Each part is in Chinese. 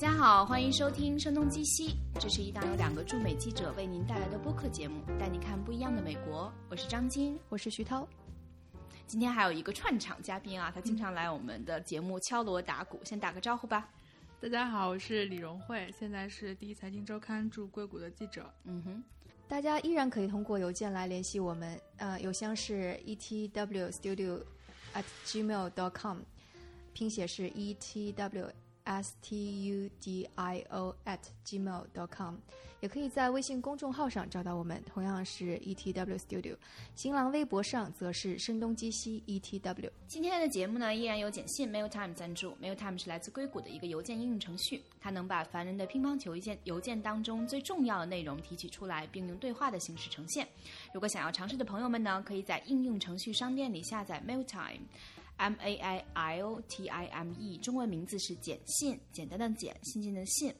家好，欢迎收听《声东击西》，这是一档由两个驻美记者为您带来的播客节目，带你看不一样的美国。我是张晶，我是徐涛。今天还有一个串场嘉宾啊，他经常来我们的节目敲锣打鼓，先打个招呼吧。大家好，我是李荣慧，现在是第一财经周刊驻硅谷的记者。嗯哼，大家依然可以通过邮件来联系我们，呃，邮箱是 etwstudio at gmail dot com，拼写是 etw。S t u d i o at gmail dot com，也可以在微信公众号上找到我们，同样是 e t w studio。新浪微博上则是声东击西 e t w。今天的节目呢，依然有简信 Mailtime 赞助。Mailtime 是来自硅谷的一个邮件应用程序，它能把烦人的乒乓球一件邮件当中最重要的内容提取出来，并用对话的形式呈现。如果想要尝试的朋友们呢，可以在应用程序商店里下载 Mailtime。M A I I O T I M E，中文名字是简信，简单的简，信件的信。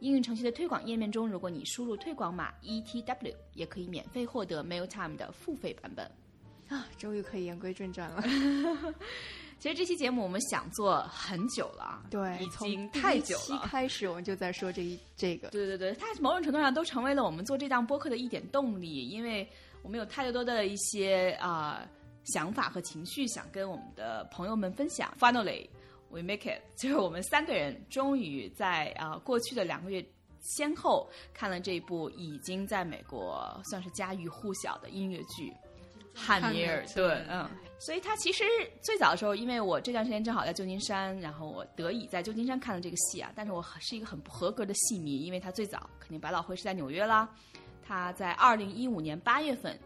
应用程序的推广页面中，如果你输入推广码 E T W，也可以免费获得 Mailtime 的付费版本。啊，终于可以言归正传了。其实这期节目我们想做很久了，对，已经太久了。开始我们就在说这一这个，对对对，它某种程度上都成为了我们做这档播客的一点动力，因为我们有太多的一些啊。想法和情绪想跟我们的朋友们分享。Finally, we make it，就是我们三个人终于在啊过去的两个月先后看了这部已经在美国算是家喻户晓的音乐剧《汉密尔顿》。嗯，所以它其实最早的时候，因为我这段时间正好在旧金山，然后我得以在旧金山看了这个戏啊。但是我是一个很不合格的戏迷，因为它最早肯定百老汇是在纽约啦。它在二零一五年八月份。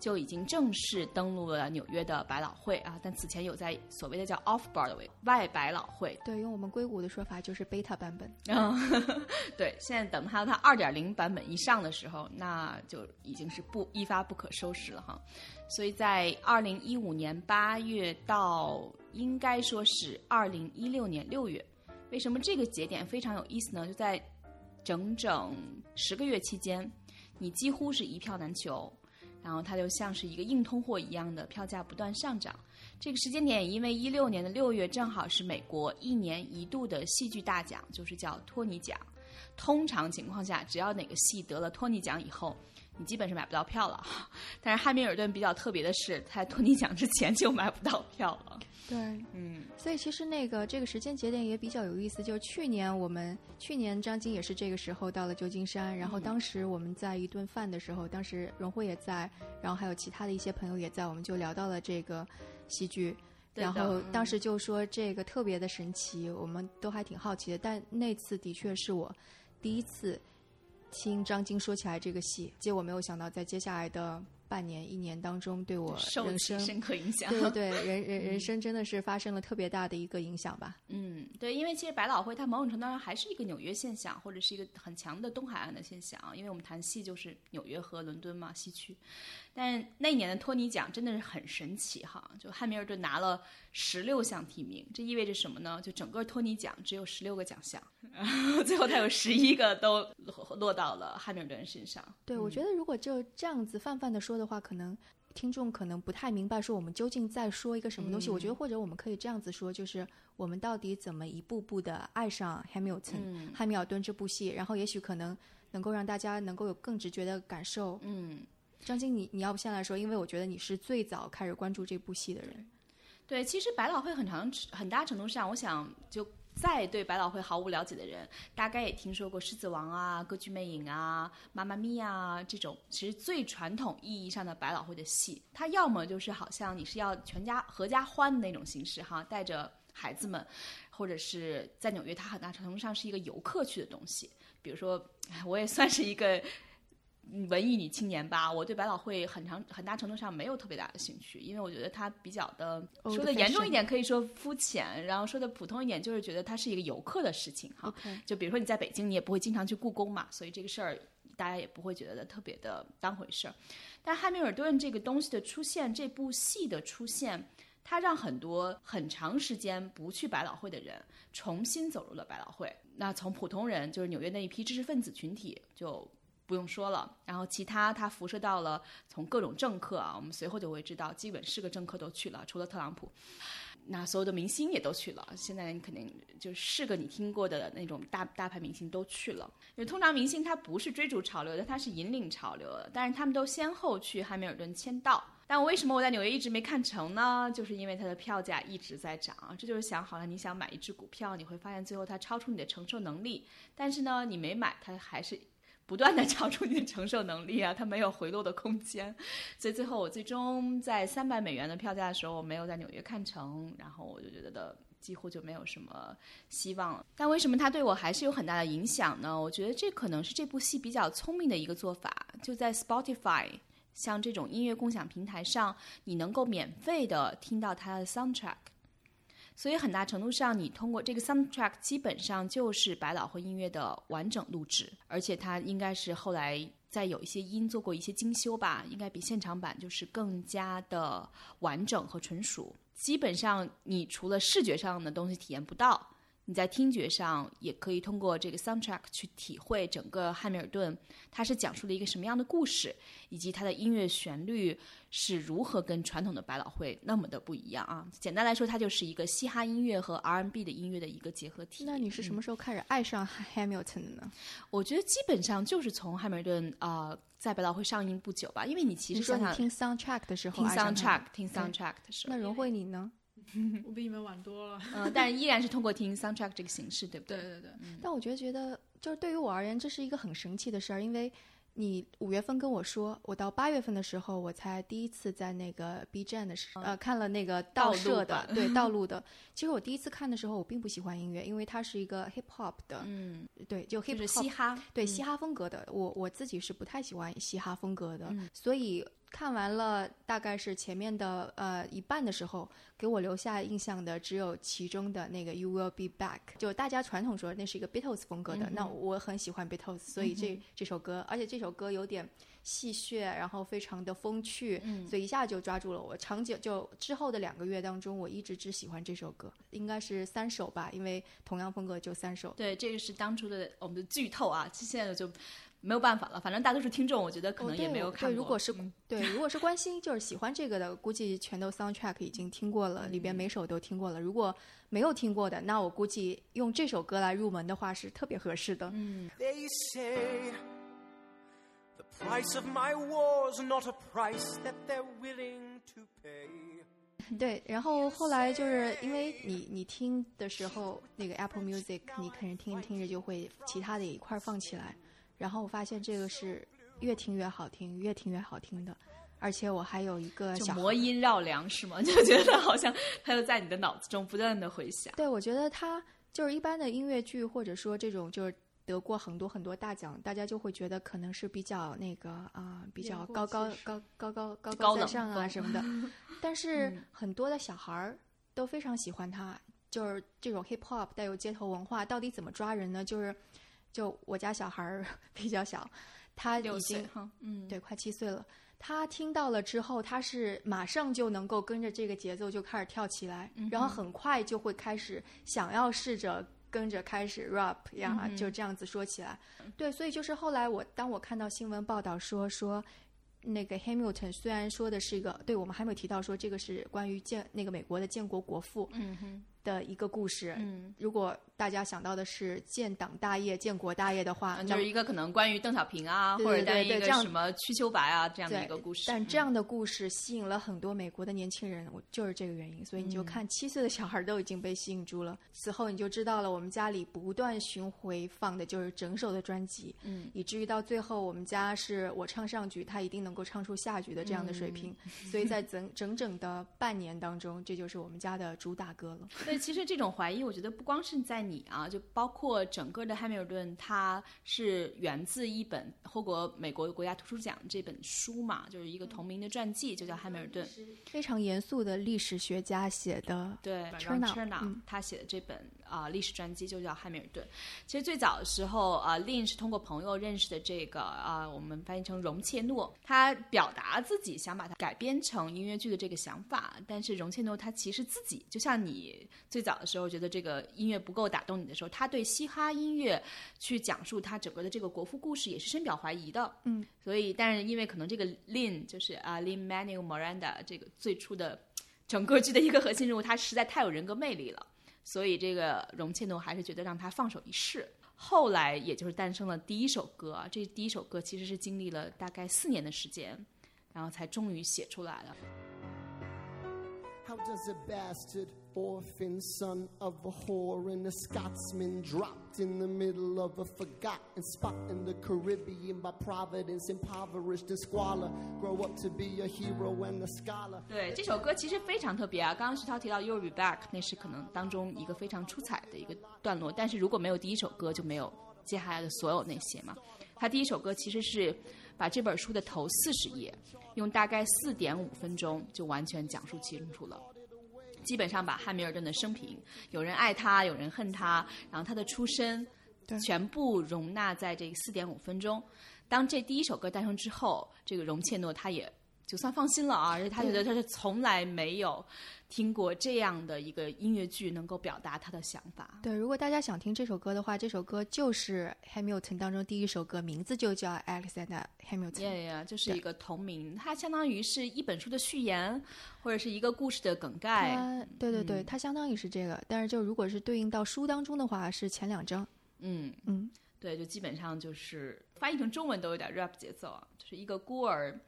就已经正式登陆了纽约的百老汇啊，但此前有在所谓的叫 Off Broadway 外百老汇，对，用我们硅谷的说法就是 Beta 版本。嗯，对，现在等到它二点零版本一上的时候，那就已经是不一发不可收拾了哈。所以在二零一五年八月到应该说是二零一六年六月，为什么这个节点非常有意思呢？就在整整十个月期间，你几乎是一票难求。然后它就像是一个硬通货一样的票价不断上涨。这个时间点，因为一六年的六月正好是美国一年一度的戏剧大奖，就是叫托尼奖。通常情况下，只要哪个戏得了托尼奖以后，你基本是买不到票了。但是汉密尔顿比较特别的是，在托尼奖之前就买不到票了。对，嗯，所以其实那个这个时间节点也比较有意思。就是去年我们去年张晶也是这个时候到了旧金山，然后当时我们在一顿饭的时候，当时荣辉也在，然后还有其他的一些朋友也在，我们就聊到了这个戏剧，然后当时就说这个特别的神奇，我们都还挺好奇的。但那次的确是我第一次听张晶说起来这个戏，结果没有想到在接下来的。半年一年当中，对我人生深刻影响。对对对，人人人生真的是发生了特别大的一个影响吧。嗯，对，因为其实百老汇它某种程度上还是一个纽约现象，或者是一个很强的东海岸的现象。因为我们谈戏就是纽约和伦敦嘛，西区。但那一年的托尼奖真的是很神奇哈，就汉密尔顿拿了十六项提名，这意味着什么呢？就整个托尼奖只有十六个奖项，最后他有十一个都落到了汉密尔顿身上。对，我觉得如果就这样子泛泛的说。的话，可能听众可能不太明白，说我们究竟在说一个什么东西。我觉得，或者我们可以这样子说，就是我们到底怎么一步步的爱上《汉密尔顿》《汉密尔顿》这部戏，然后也许可能能够让大家能够有更直觉的感受。嗯，张晶，你你要不先来说，因为我觉得你是最早开始关注这部戏的人。对，其实百老汇很长很大程度上，我想就。再对百老汇毫无了解的人，大概也听说过《狮子王》啊、《歌剧魅影》啊、《妈妈咪呀》这种，其实最传统意义上的百老汇的戏，它要么就是好像你是要全家合家欢的那种形式哈，带着孩子们，或者是在纽约，它很大程度上是一个游客去的东西。比如说，我也算是一个。文艺女青年吧，我对百老汇很长很大程度上没有特别大的兴趣，因为我觉得它比较的说的严重一点可以说肤浅，然后说的普通一点就是觉得它是一个游客的事情哈。就比如说你在北京，你也不会经常去故宫嘛，所以这个事儿大家也不会觉得特别的当回事儿。但汉密尔顿这个东西的出现，这部戏的出现，它让很多很长时间不去百老汇的人重新走入了百老汇。那从普通人，就是纽约那一批知识分子群体就。不用说了。然后其他它辐射到了从各种政客啊，我们随后就会知道，基本是个政客都去了，除了特朗普。那所有的明星也都去了，现在你肯定就是个你听过的那种大大牌明星都去了。因为通常明星他不是追逐潮流的，他是引领潮流的，但是他们都先后去汉密尔顿签到。但为什么我在纽约一直没看成呢？就是因为它的票价一直在涨。这就是想好了，你想买一只股票，你会发现最后它超出你的承受能力，但是呢，你没买，它还是。不断的超 出你的承受能力啊，它没有回落的空间，所以最后我最终在三百美元的票价的时候，我没有在纽约看成，然后我就觉得几乎就没有什么希望了。但为什么它对我还是有很大的影响呢？我觉得这可能是这部戏比较聪明的一个做法，就在 Spotify 像这种音乐共享平台上，你能够免费的听到它的 soundtrack。所以很大程度上，你通过这个 soundtrack 基本上就是百老汇音乐的完整录制，而且它应该是后来在有一些音做过一些精修吧，应该比现场版就是更加的完整和纯熟。基本上你除了视觉上的东西体验不到。你在听觉上也可以通过这个 soundtrack 去体会整个汉密尔顿，它是讲述了一个什么样的故事，以及它的音乐旋律是如何跟传统的百老汇那么的不一样啊！简单来说，它就是一个嘻哈音乐和 R&B 的音乐的一个结合体。那你是什么时候开始爱上 Hamilton 的呢？我觉得基本上就是从汉密尔顿啊在百老汇上映不久吧，因为你其实说你听 soundtrack 的时候，听 soundtrack 听 soundtrack 的时候，那荣慧你呢？我比你们晚多了，嗯，但依然是通过听 soundtrack 这个形式，对不对？对对对。但我觉得，觉得就是对于我而言，这是一个很神奇的事儿，因为你五月份跟我说，我到八月份的时候，我才第一次在那个 B 站的时候，呃，看了那个盗摄的，对，盗录的。其实我第一次看的时候，我并不喜欢音乐，因为它是一个 hip hop 的，嗯，对，就 hip hop 嘻哈，对，嘻哈风格的。我我自己是不太喜欢嘻哈风格的，所以。看完了，大概是前面的呃一半的时候，给我留下印象的只有其中的那个 You Will Be Back，就大家传统说那是一个 Beatles 风格的，那我很喜欢 Beatles，所以这这首歌，而且这首歌有点戏谑，然后非常的风趣，所以一下就抓住了我。长久就之后的两个月当中，我一直只喜欢这首歌，应该是三首吧，因为同样风格就三首。对，这个是当初的我们的剧透啊，现在就。没有办法了，反正大多数听众，我觉得可能也没有看过。对，如果是对，如果是关心就是喜欢这个的，估计全都 soundtrack 已经听过了，里边每首都听过了。如果没有听过的，那我估计用这首歌来入门的话是特别合适的。嗯。They say the price of my war's not a price that they're willing to pay. 对，然后后来就是因为你你听的时候，那个 Apple Music，你可能听着听着就会其他的也一块放起来。然后我发现这个是越听越好听，越听越好听的，而且我还有一个小魔音绕梁是吗？就觉得好像它就在你的脑子中不断的回响。对，我觉得它就是一般的音乐剧，或者说这种就是得过很多很多大奖，大家就会觉得可能是比较那个啊，比较高高高高高高高在上啊什么的。但是很多的小孩儿都非常喜欢它，就是这种 hip hop 带有街头文化，到底怎么抓人呢？就是。就我家小孩儿 比较小，他已经嗯，对，快七岁了。他听到了之后，他是马上就能够跟着这个节奏就开始跳起来，然后很快就会开始想要试着跟着开始 rap 呀，就这样子说起来。对，所以就是后来我当我看到新闻报道说说那个 Hamilton 虽然说的是一个，对我们还没有提到说这个是关于建那个美国的建国国父，嗯哼。的一个故事。嗯，如果大家想到的是建党大业、建国大业的话，就是一个可能关于邓小平啊，或者对一个什么瞿秋白啊这样的一个故事。但这样的故事吸引了很多美国的年轻人，我就是这个原因。所以你就看七岁的小孩都已经被吸引住了。此后你就知道了，我们家里不断巡回放的就是整首的专辑，嗯，以至于到最后我们家是我唱上句，他一定能够唱出下句的这样的水平。所以在整整整的半年当中，这就是我们家的主打歌了。对，其实这种怀疑。我觉得不光是在你啊，就包括整个的汉密尔顿，它是源自一本获过美国国家图书奖这本书嘛，就是一个同名的传记，就叫汉密尔顿，非常严肃的历史学家写的。对，Chernow，他写的这本啊历史传记就叫汉密尔顿。其实最早的时候啊，Lin 是通过朋友认识的这个啊，我们翻译成容切诺，他他表达自己想把它改编成音乐剧的这个想法，但是容切诺他其实自己就像你最早的时候觉得这个音乐不够打动你的时候，他对嘻哈音乐去讲述他整个的这个国父故事也是深表怀疑的。嗯，所以但是因为可能这个 Lin 就是啊 Lin Manuel Miranda 这个最初的整个剧的一个核心人物，他实在太有人格魅力了，所以这个容切诺还是觉得让他放手一试。后来，也就是诞生了第一首歌，这第一首歌其实是经历了大概四年的时间，然后才终于写出来了。How does a bastard orphan son of a whore and a Scotsman dropped in the middle of a forgotten spot in the Caribbean by providence, impoverished and squalor, grow up to be a hero and a scholar? 对这首歌其实非常特别啊！刚刚徐涛提到《You'll Be Back》，那是可能当中一个非常出彩的一个段落，但是如果没有第一首歌，就没有接下来的所有那些嘛。他第一首歌其实是把这本书的头四十页，用大概四点五分钟就完全讲述清楚了。基本上把汉密尔顿的生平，有人爱他，有人恨他，然后他的出身，全部容纳在这四点五分钟。当这第一首歌诞生之后，这个容切诺他也就算放心了啊，而且他觉得他是从来没有听过这样的一个音乐剧能够表达他的想法。对，如果大家想听这首歌的话，这首歌就是《Hamilton》当中第一首歌，名字就叫《Alexander Hamilton》。耶耶，就是一个同名，它相当于是一本书的序言，或者是一个故事的梗概。对对对对，它相当于是这个，但是就如果是对应到书当中的话，是前两章。嗯嗯，对，就基本上就是翻译成中文都有点 rap 节奏啊，就是一个孤儿。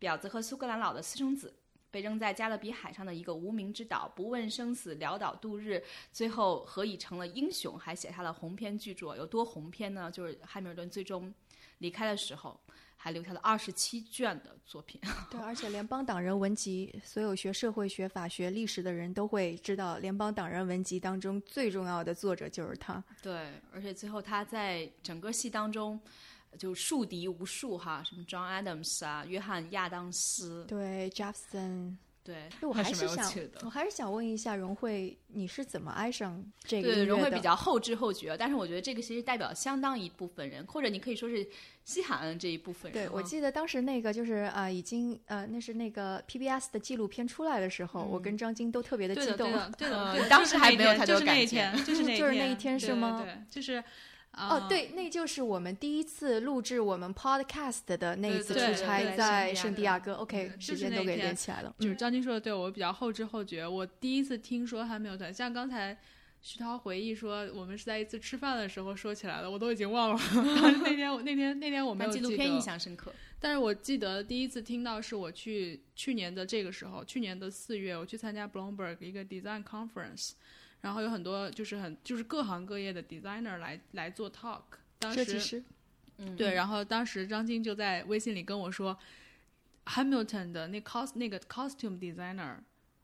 婊子和苏格兰佬的私生子被扔在加勒比海上的一个无名之岛，不问生死，潦倒度日，最后何以成了英雄？还写下了鸿篇巨作，有多鸿篇呢？就是汉密尔顿最终离开的时候，还留下了二十七卷的作品。对，而且联邦党人文集，所有学社会学、法学、历史的人都会知道，联邦党人文集当中最重要的作者就是他。对，而且最后他在整个戏当中。就树敌无数哈，什么 John Adams 啊，约翰亚当斯，对 Jefferson，对，我还是想，我还是想问一下荣慧，你是怎么爱上这个对，荣慧比较后知后觉，但是我觉得这个其实代表相当一部分人，或者你可以说是西海岸这一部分人。对，我记得当时那个就是啊、呃，已经呃，那是那个 PBS 的纪录片出来的时候，嗯、我跟张晶都特别的激动。对的，对的，当时还没有太多感觉，就是那就是那一天 是吗？对，就是。哦，对，那就是我们第一次录制我们 podcast 的那一次出差，在圣地亚哥。嗯 OK，时间都给连起来了。就是张晶说的对，我比较后知后觉。我第一次听说汉密尔顿，像刚才徐涛回忆说，我们是在一次吃饭的时候说起来的，我都已经忘了。那天我那天那天我没有纪录片印象深刻，但是我记得第一次听到是我去去年的这个时候，去年的四月，我去参加 Bloomberg 一个 design conference，然后有很多就是很就是各行各业的 designer 来来做 talk。当时，嗯，对，然后当时张晶就在微信里跟我说，Hamilton 的那 cos 那个 costume designer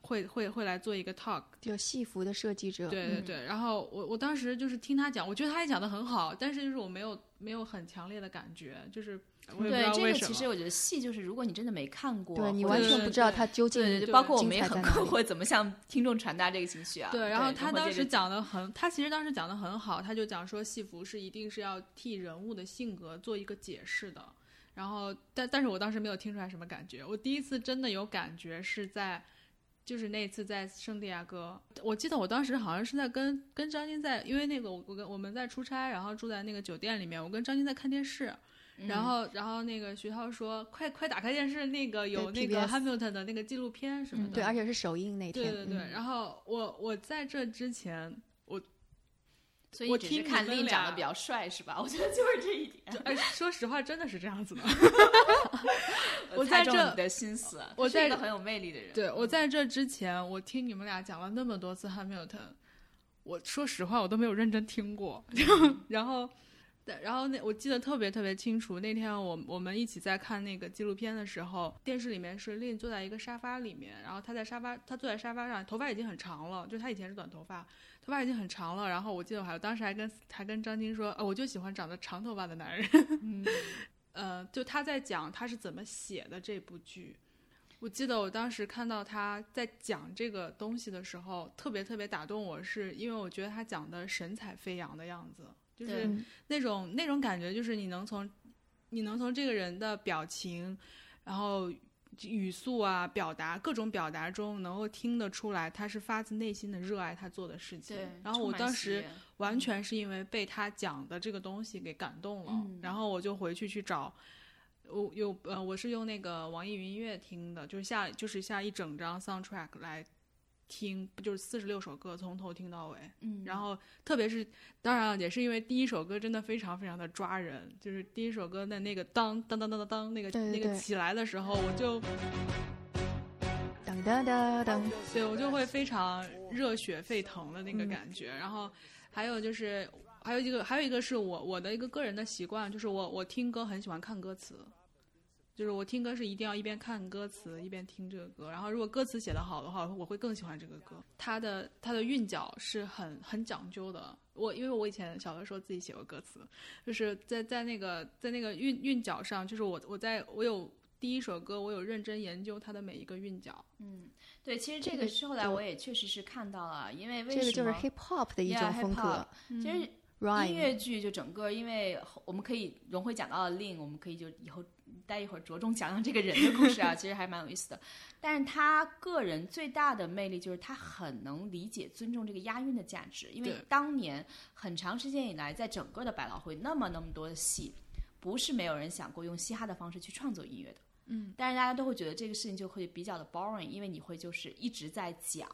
会会会来做一个 talk，就戏服的设计者。对对对，然后我我当时就是听他讲，我觉得他也讲的很好，但是就是我没有没有很强烈的感觉，就是我也不知道为什么。其实我觉得戏就是，如果你真的没看过，对你完全不知道他究竟对对，包括我们也很困惑，怎么向听众传达这个情绪啊？对，然后他当时讲的很，他其实当时讲的很好，他就讲说戏服是一定是要替人物的性格做一个解释的。然后，但但是我当时没有听出来什么感觉。我第一次真的有感觉是在，就是那次在圣地亚哥。我记得我当时好像是在跟跟张晶在，因为那个我我跟我们在出差，然后住在那个酒店里面，我跟张晶在看电视。然后，然后那个徐涛说：“快快打开电视，那个有那个 Hamilton 的那个纪录片什么的。嗯”对，而且是首映那天。对对对。然后我我在这之前，我所以我只是看令长得比较帅是吧？我觉得就是这一点。哎，说实话，真的是这样子的。我在这你的心思，我是一个很有魅力的人。对，我在这之前，我听你们俩讲了那么多次 Hamilton，我说实话，我都没有认真听过。然后。对，然后那我记得特别特别清楚，那天我我们一起在看那个纪录片的时候，电视里面是令坐在一个沙发里面，然后他在沙发，他坐在沙发上，头发已经很长了，就他以前是短头发，头发已经很长了。然后我记得我还当时还跟还跟张晶说，呃，我就喜欢长得长头发的男人。嗯，呃，就他在讲他是怎么写的这部剧，我记得我当时看到他在讲这个东西的时候，特别特别打动我，是因为我觉得他讲的神采飞扬的样子。就是那种那种感觉，就是你能从，你能从这个人的表情，然后语速啊、表达各种表达中能够听得出来，他是发自内心的热爱他做的事情。对，然后我当时完全是因为被他讲的这个东西给感动了，嗯然后我就回去去找。我有呃，我是用那个网易云音乐听的，就是下就是下一整张 soundtrack 来听，就是四十六首歌从头听到尾。嗯，然后特别是，当然了，也是因为第一首歌真的非常非常的抓人，就是第一首歌的那个当当当当当当那个那个起来的时候，我就当当当当，对我就会非常热血沸腾的那个嗯感觉。然后还有就是还有一个还有一个是我我的一个个人的习惯，就是我我听歌很喜欢看歌词。就是我听歌是一定要一边看歌词一边听这个歌，然后如果歌词写得好的话，我会更喜欢这个歌。它的它的韵脚是很很讲究的。我因为我以前小的时候自己写过歌词，就是在在那个在那个韵韵脚上，就是我我在我有第一首歌，我有认真研究它的每一个韵脚。嗯，对，其实这这个个是后来我也确实是看到了，因为为这个就是 hip hop 的一种风格其实音。乐剧就整个，因为我们可以融会讲到了令，我们可以就以后待一会儿着重讲讲这个人的故事啊，其实还蛮有意思的。但是他个人最大的魅力就是他很能理解、尊重这个押韵的价值，因为当年很长时间以来，在整个的百老汇那么那么多的戏，不是没有人想过用嘻哈的方式去创作音乐的。嗯，但是大家都会觉得这个事情就会比较的 boring，因为你会就是一直在讲，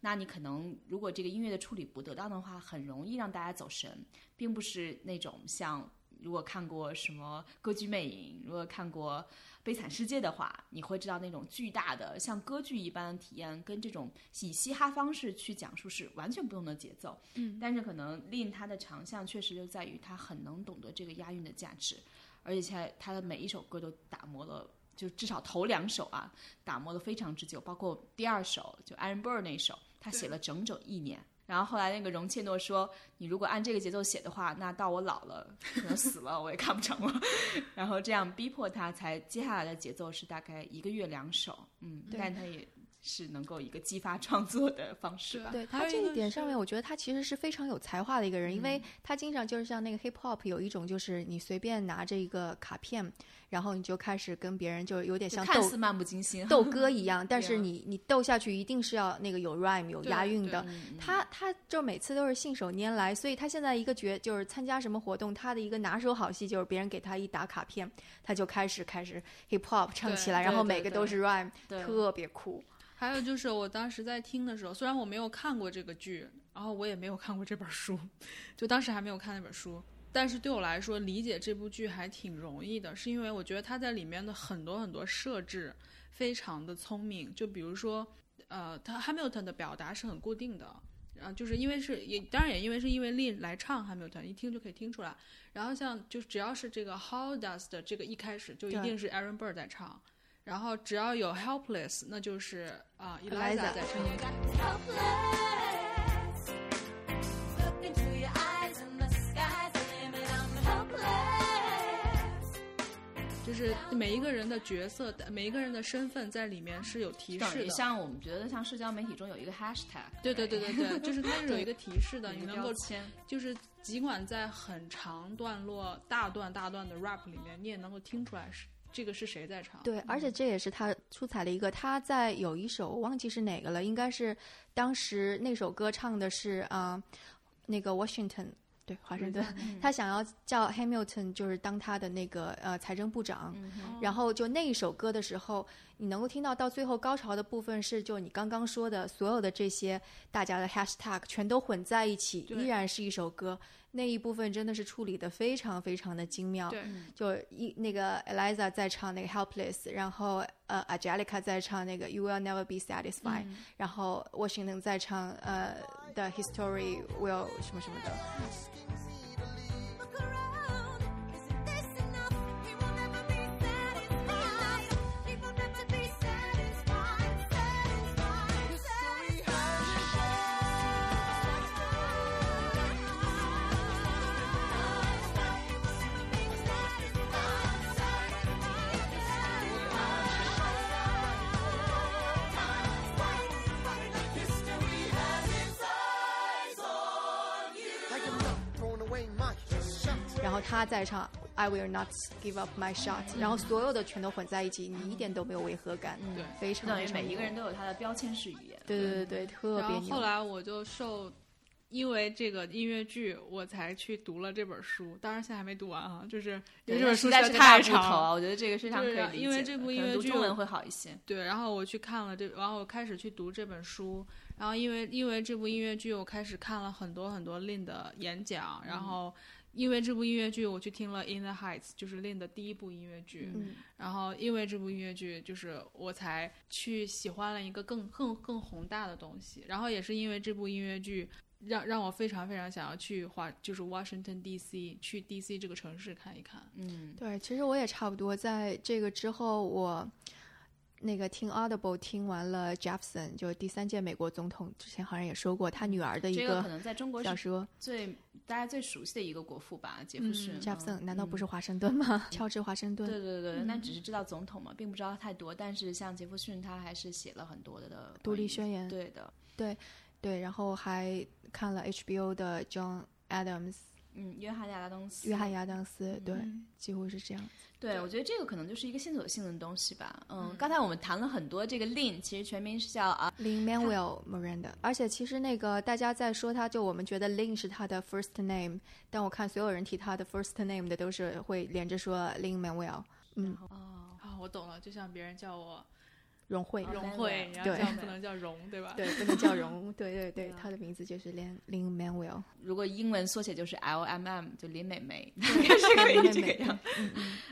那你可能如果这个音乐的处理不得当的话，很容易让大家走神，并不是那种像如果看过什么《歌剧魅影》，如果看过《悲惨世界》的话，你会知道那种巨大的像歌剧一般的体验，跟这种以嘻哈方式去讲述是完全不同的节奏。嗯，但是可能令他的长项确实就在于他很能懂得这个押韵的价值，而且他的每一首歌都打磨了。就至少头两首啊，打磨的非常之久，包括第二首就 Aaron Burr 那首，他写了整整一年。然后后来那个容切诺说：“你如果按这个节奏写的话，那到我老了，可能死了，我也看不成了。”然后这样逼迫他，才接下来的节奏是大概一个月两首，嗯，但他也是能够一个激发创作的方式吧。对他这一点上面，我觉得他其实是非常有才华的一个人，因为他经常就是像那个 hip hop 有一种，就是你随便拿着一个卡片，然后你就开始跟别人就有点像斗看似漫不经心，斗歌一样，但是你你斗下去一定是要那个有 rhyme 有押韵的。嗯他他就每次都是信手拈来，所以他现在一个角就是参加什么活动，他的一个拿手好戏就是别人给他一打卡片，他就开始开始 hip hop 唱起来，然后每个都是 rhyme，特别酷。还有就是我当时在听的时候，虽然我没有看过这个剧，然后我也没有看过这本书，就当时还没有看那本书，但是对我来说理解这部剧还挺容易的，是因为我觉得它在里面的很多很多设置非常的聪明，就比如说，呃，他 Hamilton 的表达是很固定的。然后就是因为是也当然也因为是因为 Lin 来唱 Hamilton，一听就可以听出来。然后像就只要是这个 How Does 的这个一开始就一定是 Aaron Burr 在唱，然后只要有 Helpless，那就是啊、Eliza Eliza 在唱。就是每一个人的角色、每一个人的身份在里面是有提示的。像我们觉得像社交媒体中有一个 hashtag，对对对对对，就是它是有一个提示的，一个你能够标签，就是尽管在很长段落、大段大段的 rap 里面，你也能够听出来是这个是谁在唱。对，而且这也是他出彩的一个。他在有一首我忘记是哪个了，应该是当时那首歌唱的是啊、那个 Washington。对，华盛顿，他想要叫 Hamilton，就是当他的那个呃财政部长，然后就那一首歌的时候，你能够听到到最后高潮的部分是，就你刚刚说的所有的这些大家的 hashtag 全都混在一起，依然是一首歌。那一部分真的是处理的非常非常的精妙。对，就一那个 Eliza 在唱那个 Helpless，然后呃 Angelica 在唱那个 You Will Never Be Satisfied，、然后 Washington 在唱呃 The History Will 什么什么的。 后他在唱 I will not give up my shot，、然后所有的全都混在一起，你一点都没有违和感，嗯对非常等于非常有每一个人都有他的标签式语言。对对对对，特别牛。然后后来我就受，因为这个音乐剧，我才去读了这本书。当然现在还没读完啊，就是因为这本书实在是太大部头啊，我觉得这个非常可以理解的。因为这部音乐剧中文会好一些。对，然后我去看了这，然后我开始去读这本书，然后因为因为这部音乐剧，我开始看了很多很多 Lin 的演讲，然后因为这部音乐剧，我去听了《In the Heights》，就是 Lin 的第一部音乐剧，嗯，然后因为这部音乐剧，就是我才去喜欢了一个更更更宏大的东西。然后也是因为这部音乐剧，让让我非常非常想要去华，就是 Washington D.C. 去 D.C. 这个城市看一看。嗯，对，其实我也差不多，在这个之后，我那个听 Audible 听完了 Jefferson，就是第三届美国总统，之前好像也说过他女儿的一这个可能在中国小说。最大家最熟悉的一个国父吧，杰弗逊。嗯 Jefferson 嗯难道不是华盛顿吗？乔治华盛顿。对对对，那只是知道总统嘛，并不知道太多。但是像杰弗逊，他还是写了很多的的独立宣言对的，对对，然后还看了 HBO 的 John Adams，嗯，约翰亚当斯，约翰亚当斯，对，嗯几乎是这样。对，我觉得这个可能就是一个线索性的东西吧。嗯，刚才我们谈了很多这个 Lin，其实全名是叫啊 Lin Manuel Miranda，而且其实那个大家在说他，就我们觉得 Lin 是他的 first name，但我看所有人提他的 first name 的都是会连着说 Lin Manuel，嗯，哦，啊，我懂了，就像别人叫我荣惠，哦荣 Manuel 慧，然后对这样不能叫融，对吧？对，不能叫融，对对对他的名字就是 Lin Lin Manuel，如果英文缩写就是 L M M，就林美美，应该是可以林美美这个样。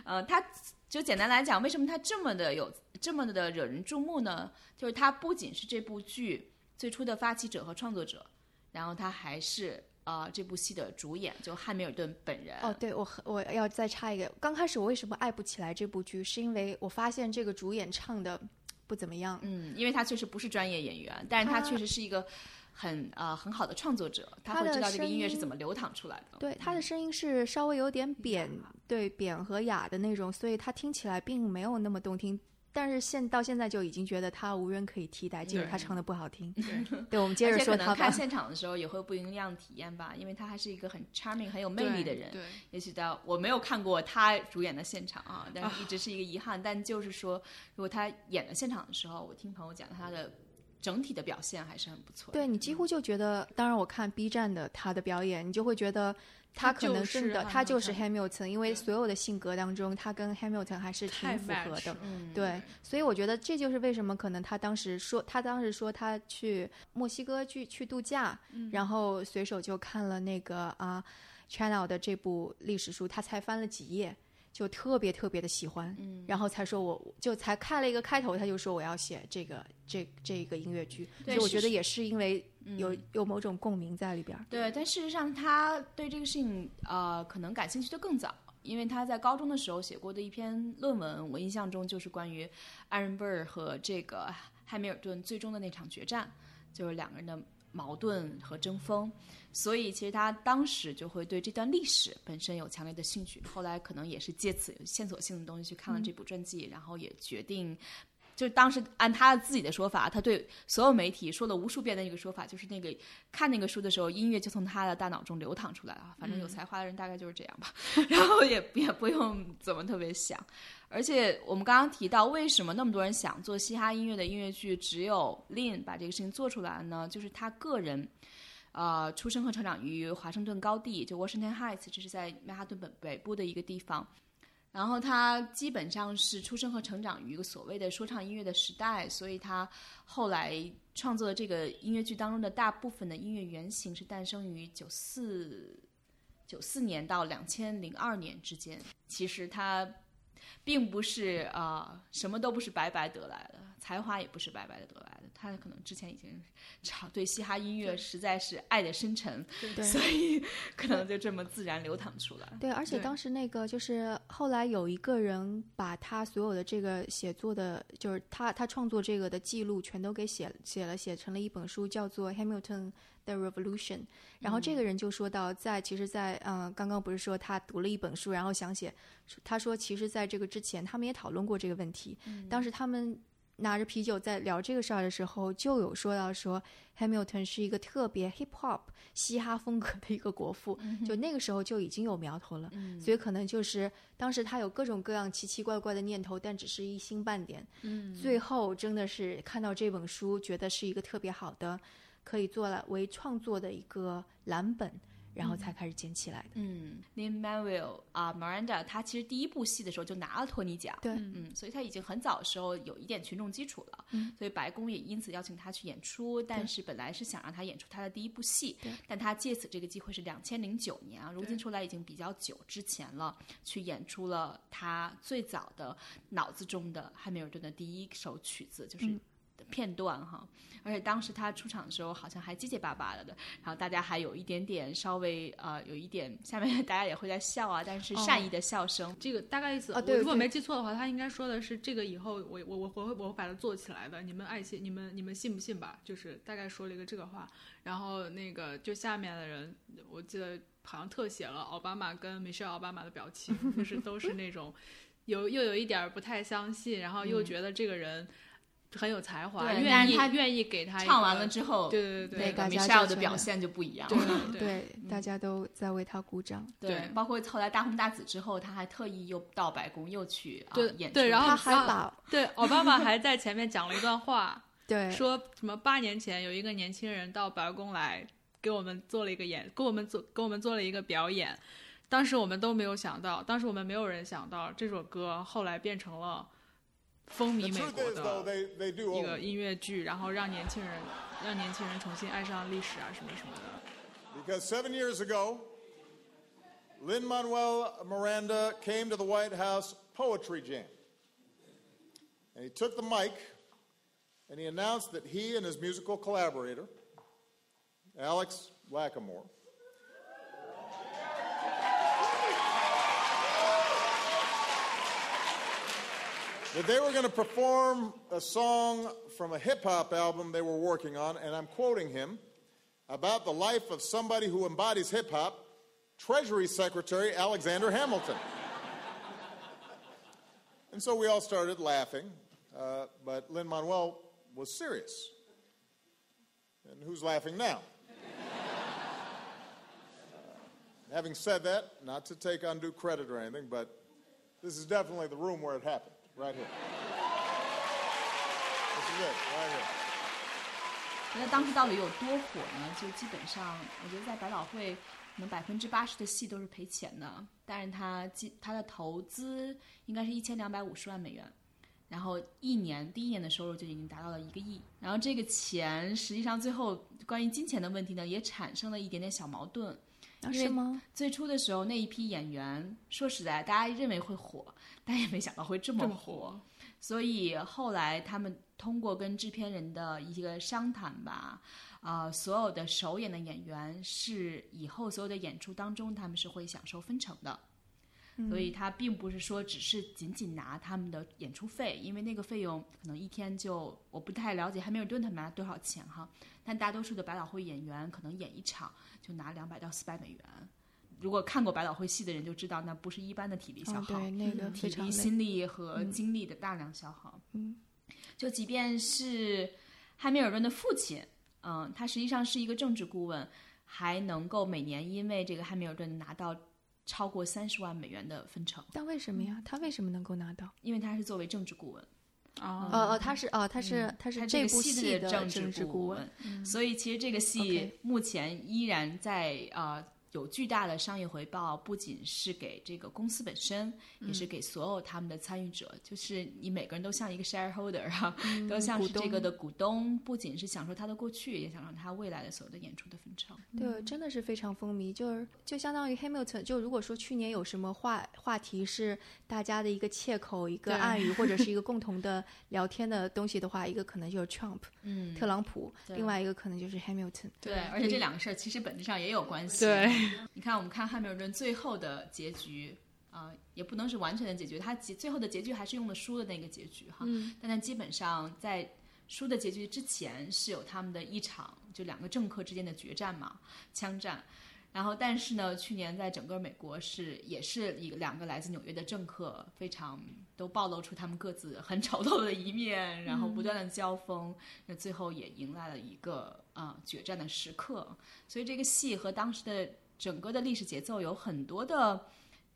呃，他就简单来讲，为什么他这么的有这么的惹人注目呢？就是他不仅是这部剧最初的发起者和创作者，然后他还是呃这部戏的主演，就汉密尔顿本人。哦，对我很我要再插一个，刚开始我为什么爱不起来这部剧，是因为我发现这个主演唱的不怎么样，嗯，因为他确实不是专业演员，但是他他确实是一个很呃很好的创作者，他会知道这个音乐是怎么流淌出来的。对，他的声音是稍微有点扁，对扁和哑的那种，所以他听起来并没有那么动听。但是现到现在就已经觉得他无人可以替代，即使他唱的不好听。对 对，我们接着说他看。现场的时候也会不一样体验吧，因为他还是一个很 charming、很有魅力的人。对，也许到我没有看过他主演的现场啊，但是一直是一个遗憾。但就是说，如果他演的现场的时候，我听朋友讲他的整体的表现还是很不错的。对你几乎就觉得，当然我看 B 站的他的表演，你就会觉得他他可能真的他就是。Hamilton 因为所有的性格当中，他跟 Hamilton 还是挺符合的对，所以我觉得这就是为什么可能他当时说，他当时说他去墨西哥去去度假，然后随手就看了那个啊 Channel 的这部历史书，他才翻了几页，就特别特别的喜欢，嗯。然后才说我就才看了一个开头，他就说我要写这个这这个音乐剧，所以我觉得也是因为有、嗯。有某种共鸣在里边儿。对，但事实上他对这个事情呃可能感兴趣的更早，因为他在高中的时候写过的一篇论文，我印象中就是关于艾伦贝尔和这个汉密尔顿最终的那场决战，就是两个人的矛盾和争锋。所以其实他当时就会对这段历史本身有强烈的兴趣，后来可能也是借此线索性的东西去看了这部传记，然后也决定。就是当时按他自己的说法，他对所有媒体说了无数遍的一个说法，就是那个看那个书的时候，音乐就从他的大脑中流淌出来了。反正有才华的人大概就是这样吧，然后也也不用怎么特别想。而且我们刚刚提到，为什么那么多人想做嘻哈音乐的音乐剧，只有 Lin 把这个事情做出来了呢？就是他个人。呃，出生和成长于华盛顿高地，就 Washington Heights，这是在曼哈顿本北部的一个地方。然后他基本上是出生和成长于一个所谓的说唱音乐的时代，所以他后来创作的这个音乐剧当中的大部分的音乐原型是诞生于九四九四年到两千零二年之间。其实他并不是啊、什么都不是白白得来的，才华也不是白白的得来的。他可能之前已经炒对嘻哈音乐实在是爱的深沉，对 所以可能就这么自然流淌出来。对，而且当时那个就是后来有一个人把他所有的这个写作的，就是他他创作这个的记录全都给写写了，写成了一本书，叫做《Hamilton the Revolution》。然后这个人就说到，在其实在，嗯、刚刚不是说他读了一本书，然后想写，他说其实在这个之前他们也讨论过这个问题，当时他们。拿着啤酒在聊这个事儿的时候，就有说到说 Hamilton 是一个特别 hip hop 嘻哈风格的一个国父，就那个时候就已经有苗头了。所以可能就是当时他有各种各样奇奇怪怪的念头，但只是一星半点。嗯，最后真的是看到这本书，觉得是一个特别好的，可以做了为创作的一个蓝本，然后才开始捡起来的。嗯 l i n Manuel 啊、Miranda，他其实第一部戏的时候就拿了托尼奖。对嗯，所以他已经很早的时候有一点群众基础了。嗯，所以白宫也因此邀请他去演出，但是本来是想让他演出他的第一部戏，但他借此这个机会是两千零九年啊，如今出来已经比较久之前了，去演出了他最早的脑子中的汉密尔顿的第一首曲子，就是。片段哈，而且当时他出场的时候好像还结结巴巴的的，然后大家还有一点点稍微呃有一点，下面大家也会在笑啊，但是善意的笑声。这个大概意思，啊对我如果没记错的话，他应该说的是这个以后我我我我会我会把它做起来的，你们爱信你们你们信不信吧？就是大概说了一个这个话，然后那个就下面的人，我记得好像特写了奥巴马跟 Michelle 奥巴马的表情，就是都是那种有又有一点儿不太相信，然后又觉得这个人很有才华，愿意是他愿意给他唱完了之后，对对对那个 Michelle 的表现就不一样对了。对对，大家都在为他鼓掌。对包括后来大红大紫之后，他还特意又到白宫又去啊演出。对然后他还把对，奥巴马还在前面讲了一段话。对说什么八年前有一个年轻人到白宫来给我们做了一个演，给我们做给我们做了一个表演，当时我们都没有想到，当时我们没有人想到这首歌后来变成了风靡 The 美 truth 国 is, though, 的 they, they do 一 own 个 it. 音乐剧，然后让年轻人让年轻人重新爱上历史啊什么什么的。 Because seven years ago, Lin Manuel Miranda came to the White House Poetry Jam. And he took the mic and he announced that he and his musical collaborator, Alex Lackamore, That they were going to perform a song from a hip hop album they were working on, and I'm quoting him about the life of somebody who embodies hip hop, Treasury Secretary Alexander Hamilton. and so we all started laughing, uh, but Lin Manuel was serious. And who's laughing now? Having said that, not to take undue credit or anything, but this is definitely the room where it happened, right here. This is it, right here. 那当时到底有多火呢？就基本上，我觉得在百老汇，可能百分之八十的戏都是赔钱的，但是他基他的投资应该是一千两百五十万美元，然后一年第一年的收入就已经达到了一个亿，然后这个钱实际上最后关于金钱的问题呢，也产生了一点点小矛盾。啊因为是吗？最初的时候，那一批演员，说实在，大家认为会火，但也没想到会这么火。所以后来他们通过跟制片人的一个商谈吧，呃，所有的首演的演员是以后所有的演出当中，他们是会享受分成的。所以他并不是说只是仅仅拿他们的演出费，因为那个费用可能一天就我不太了解还没有顿他们拿多少钱哈，但大多数的百老汇演员可能演一场就拿两百到四百美元。如果看过百老汇戏的人就知道，那不是一般的体力消哦，耗。对，那个体力。心力和精力的大量消耗。嗯，就即便是汉密尔顿的父亲，嗯，他实际上是一个政治顾问，还能够每年因为这个汉密尔顿拿到超过三十万美元的分成，但为什么呀？他为什么能够拿到？因为他是作为政治顾问。哦，哦哦，他是哦，他是他是这部戏戏的政治顾问。，所以其实这个戏目前依然在呃有巨大的商业回报，不仅是给这个公司本身，也是给所有他们的参与者，就是你每个人都像一个 shareholder 啊，都像是这个的股东，不仅是享受他的过去，也享受他未来的所有的演出的分成。对，真的是非常风靡，就是就相当于 Hamilton。就如果说去年有什么话话题是大家的一个切口、一个暗语或者是一个 共同的聊天的东西的话，一个可能就是 Trump，嗯特朗普，另外一个可能就是 Hamilton。对，而且这两个事儿其实本质上也有关系。对，你看，我们看汉密尔顿最后的结局，啊、也不能是完全的结局，他结最后的结局还是用了书的那个结局哈。嗯。但他基本上在书的结局之前是有他们的一场就两个政客之间的决战嘛，枪战。然后，但是呢，去年在整个美国是也是一个两个来自纽约的政客，非常都暴露出他们各自很丑陋的一面，然后不断的交锋，那最后也迎来了一个啊、呃决战的时刻。所以这个戏和当时的整个的历史节奏有很多的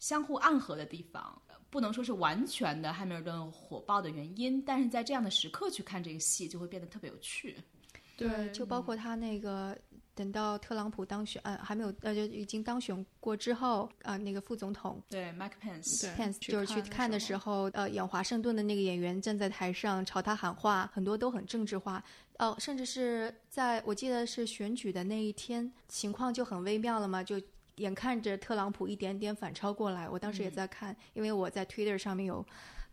相互暗合的地方。不能说是完全的汉密尔顿火爆的原因，但是在这样的时刻去看这个戏，就会变得特别有趣。对，就包括他那个等到特朗普当选，呃，还没有，呃，就已经当选过之后，啊、那个副总统对，Mike Pence，对 Pence 就是去看看的时候，呃，演华盛顿的那个演员站在台上朝他喊话，很多都很政治化。哦、甚至是在我记得是选举的那一天，情况就很微妙了嘛，就眼看着特朗普一点点反超过来。我当时也在看，因为我在 Twitter 上面有。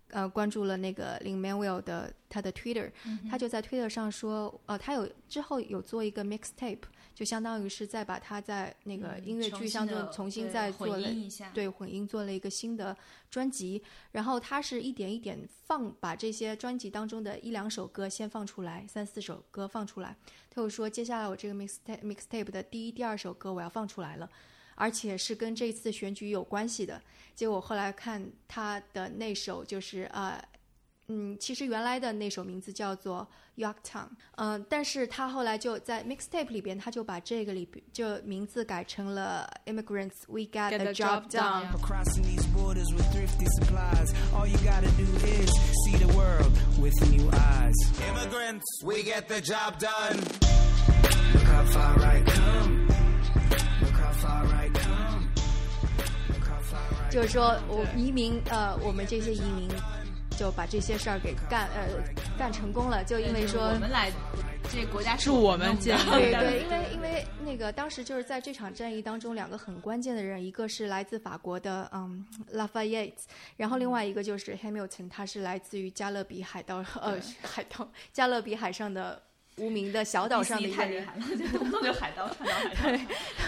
呃，关注了那个 Lin Manuel 的他的 Twitter，、他就在 Twitter 上说，呃，他有之后有做一个 mixtape，就相当于是再把它在那个音乐剧上就重新再做混了音一下，对混音做了一个新的专辑，然后他是一点一点放把这些专辑当中的一两首歌先放出来，三四首歌放出来。他又说，接下来我这个 mixtape mixtape 的第一、第二首歌我要放出来了，而且是跟这次选举有关系的。结果后来看他的那首就是呃。嗯，其实原来的那首名字叫做《Yorktown》，嗯、但是他后来就在 mixtape 里边，他就把这个里边就名字改成了《Immigrants We Got Get the the Job Done》。Crossing these borders with thrifty supplies. All you gotta do is see the world with new eyes. Immigrants, we get the job done. Look how far I come. Look how far I come. Look how far I 就是说我移民，呃，我们这些移民就把这些事儿给干，呃，干成功了，就因为说我。们来，这个国家是我们建立对对，因为因为那个当时就是在这场战役当中，两个很关键的人，一个是来自法国的嗯 Lafayette，然后另外一个就是 Hamilton，他是来自于加勒比海盗呃海盗加勒比海上的无名的小岛上的一个人，太厉害了，就动不动就海盗串到海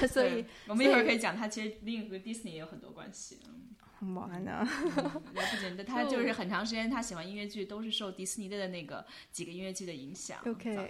盗。所以我们一会儿可以讲，他其实另一个 Disney 也有很多关系。嗯哇呢，也不仅他 就是很长时间，他喜欢音乐剧都是受迪士尼的那个几个音乐剧的影响。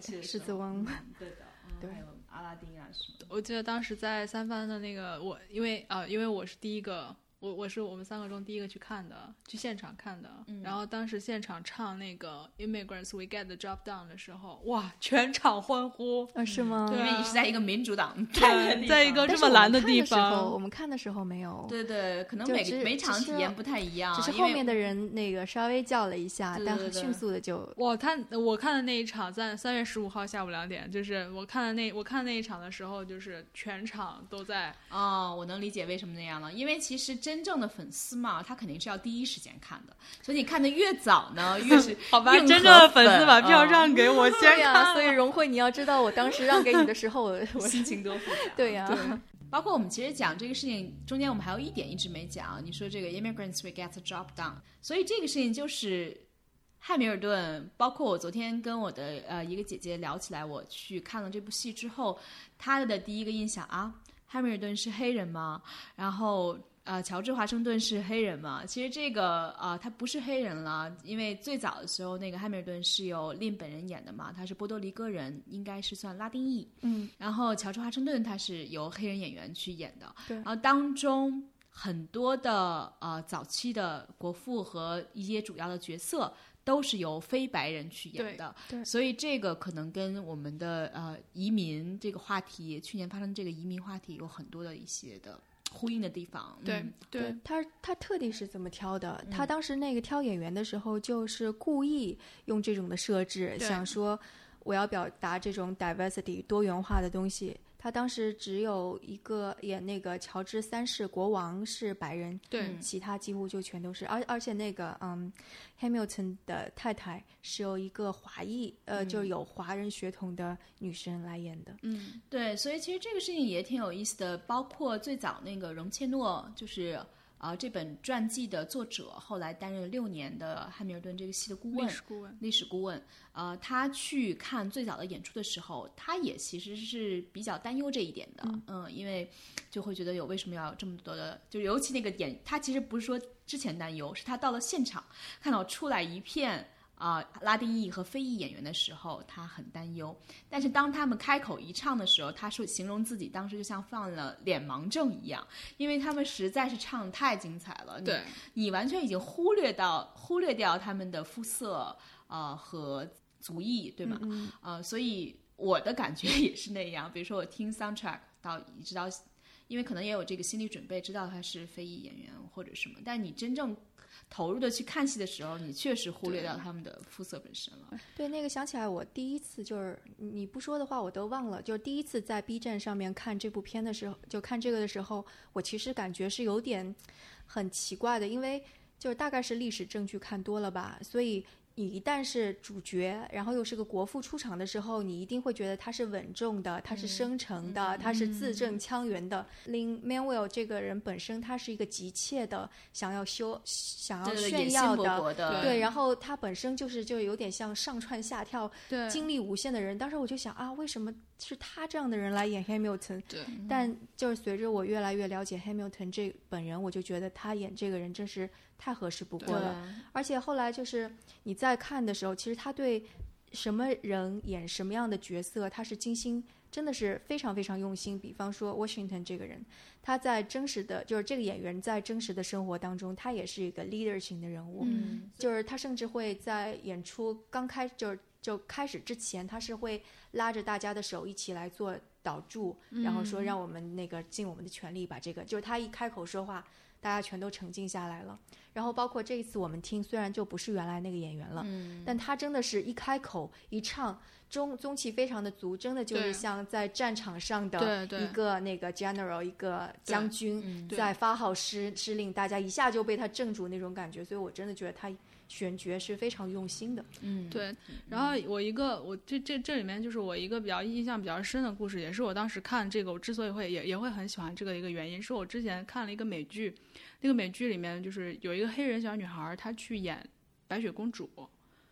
时候狮子王嗯对的，还有阿拉丁啊什么的。我记得当时在三番的那个我，因为啊、因为我是第一个，我我是我们三个中第一个去看的，去现场看的。然后当时现场唱那个 Immigrants We Get the Job Done 的时候，哇，全场欢呼。啊是吗？因为你是在一个民主党看的地方在一个这么蓝的地方我们看的时候没有，对对，可能每个每场体验不太一样，只是后面的人那个稍微叫了一下，但对对对很迅速的就我看我看的那一场在三月十五号下午两点，就是我看的那我看那一场的时候，就是全场都在哦，我能理解为什么那样了，因为其实真正的粉丝嘛，他肯定是要第一时间看的，所以你看的越早呢，越是 好吧，真正的粉丝把票嗯让给我先对呀、看所以荣慧，你要知道，我当时让给你的时候，我我 心情多复杂。对呀、包括我们其实讲这个事情中间，我们还有一点一直没讲。你说这个 immigrants we get the job done，所以这个事情就是汉密尔顿。包括我昨天跟我的呃一个姐姐聊起来，我去看了这部戏之后，她的第一个印象啊，汉密尔顿是黑人吗？然后。呃，乔治华盛顿是黑人嘛？其实这个呃，他不是黑人了，因为最早的时候那个汉密尔顿是由令本人演的嘛，他是波多黎各人，应该是算拉丁裔。嗯，然后乔治华盛顿他是由黑人演员去演的，对然后当中很多的呃早期的国父和一些主要的角色都是由非白人去演的，对对所以这个可能跟我们的呃移民这个话题，去年发生这个移民话题有很多的一些的呼应的地方，对嗯对他他特地是怎么挑的？他当时那个挑演员的时候，就是故意用这种的设置，想说我要表达这种 diversity 多元化的东西。他当时只有一个演那个乔治三世国王是白人，对其他几乎就全都是，而而且那个嗯，Hamilton 的太太是由一个华裔，呃，就是有华人血统的女生来演的。嗯，对，所以其实这个事情也挺有意思的，包括最早那个容切诺，就是啊、这本传记的作者，后来担任了六年的汉密尔顿这个戏的顾问历，史顾问，历史顾问，呃，他去看最早的演出的时候，他也其实是比较担忧这一点的，嗯因为就会觉得有为什么要有这么多的，就尤其那个演，他其实不是说之前担忧，是他到了现场看到出来一片啊、拉丁裔和非裔演员的时候，他很担忧。但是当他们开口一唱的时候，他说形容自己当时就像犯了脸盲症一样，因为他们实在是唱得太精彩了。对，你完全已经忽略到忽略掉他们的肤色呃和族裔，对吗？嗯呃，所以我的感觉也是那样。比如说我听 soundtrack 到一直到，因为可能也有这个心理准备，知道他是非裔演员或者什么，但你真正投入的去看戏的时候，你确实忽略掉他们的肤色本身了。对，那个想起来，我第一次就是你不说的话，我都忘了。就是第一次在 B 站上面看这部片的时候，就看这个的时候，我其实感觉是有点很奇怪的，因为就是大概是历史证据看多了吧，所以你一旦是主角，然后又是个国父出场的时候，你一定会觉得他是稳重的，他是生成的，他是字正腔圆的。Lin Manuel 这个人本身，他是一个急切的想要修、想要炫耀的，对，然后他本身就是就有点像上蹿下跳、对精力无限的人。当时我就想啊，为什么是他这样的人来演 Hamilton？对，但就是随着我越来越了解 Hamilton 这本人，我就觉得他演这个人真是太合适不过了。而且后来就是你在看的时候，其实他对什么人演什么样的角色，他是精心，真的是非常非常用心。比方说 Washington 这个人，他在真实的，就是这个演员在真实的生活当中，他也是一个 leader 型的人物。嗯，就是他甚至会在演出刚开就是就开始之前，他是会拉着大家的手一起来做导助，然后说让我们那个尽我们的全力把这个，就是他一开口说话，大家全都沉静下来了。然后包括这一次我们听，虽然就不是原来那个演员了，嗯但他真的是一开口一唱，中中气非常的足，真的就是像在战场上的一个那个 general 一个将军在发号施施令，大家一下就被他镇住那种感觉，所以我真的觉得他选角是非常用心的。嗯，对，然后我一个我这这这里面就是我一个比较印象比较深的故事，也是我当时看这个，我之所以会也也会很喜欢这个一个原因，是我之前看了一个美剧，那个美剧里面就是有一个黑人小女孩，她去演白雪公主，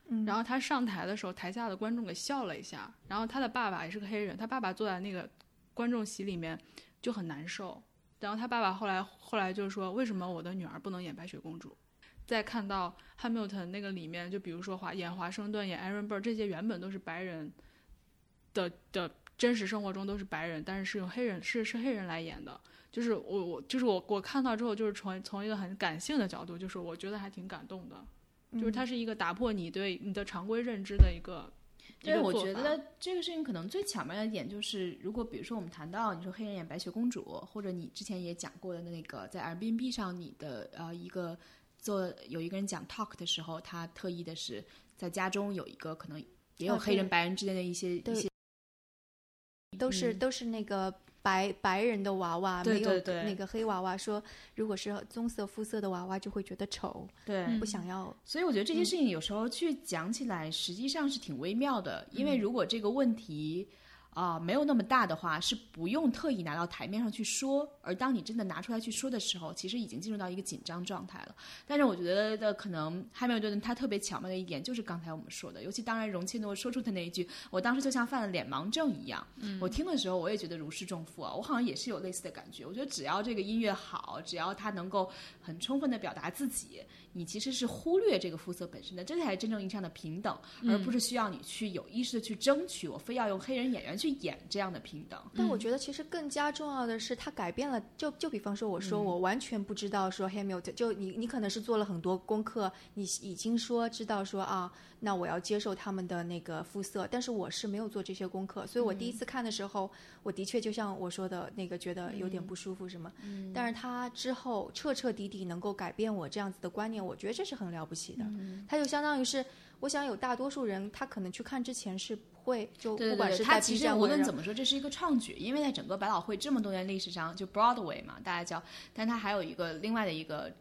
嗯。然后她上台的时候，台下的观众给笑了一下，然后她的爸爸也是个黑人，她爸爸坐在那个观众席里面就很难受，然后她爸爸后来后来就说，为什么我的女儿不能演白雪公主？再看到 Hamilton 那个里面，就比如说华演华盛顿、演 Aaron Burr 这些原本都是白人的的真实生活中都是白人，但是是用黑人是是黑人来演的。就是我我就是我我看到之后，就是从从一个很感性的角度，就是我觉得还挺感动的。就是它是一个打破你对你的常规认知的一个。一对，我觉得这个事情可能最巧妙的一点就是，如果比如说我们谈到你说黑人演白雪公主，或者你之前也讲过的那个在 Airbnb 上你的呃一个做有一个人讲 talk 的时候，他特意的是在家中有一个可能也有啊黑人白人之间的一些对一些都是、嗯都是那个白白人的娃娃，对没有对对那个黑娃娃。说如果是棕色肤色的娃娃，就会觉得丑，对嗯不想要。所以我觉得这些事情有时候去讲起来，实际上是挺微妙的。因嗯为如果这个问题啊、没有那么大的话，是不用特意拿到台面上去说。而当你真的拿出来去说的时候，其实已经进入到一个紧张状态了。但是我觉得的可能汉密尔顿他特别巧妙的一点，就是刚才我们说的，尤其当然容切诺说出的那一句，我当时就像犯了脸盲症一样。嗯我听的时候我也觉得如释重负啊，我好像也是有类似的感觉。我觉得只要这个音乐好，只要他能够很充分的表达自己，你其实是忽略这个肤色本身的，这才是真正意义上的平等，而不是需要你去有意识的去争取，我非要用黑人演员去演这样的平等。但我觉得其实更加重要的是，他改变了。就就比方说，我说我完全不知道说 Hamilton，就你你可能是做了很多功课，你已经说知道说啊，那我要接受他们的那个肤色，但是我是没有做这些功课，所以我第一次看的时候，我的确就像我说的那个，觉得有点不舒服什么。但是他之后彻彻底底能够改变我这样子的观念，我觉得这是很了不起的。他就相当于是，我想有大多数人他可能去看之前是不会就不管是在他其实无论怎么说，这是一个创举，因为在整个百老汇这么多年历史上，就 Broadway 嘛，大家叫，但它还有一个另外的一个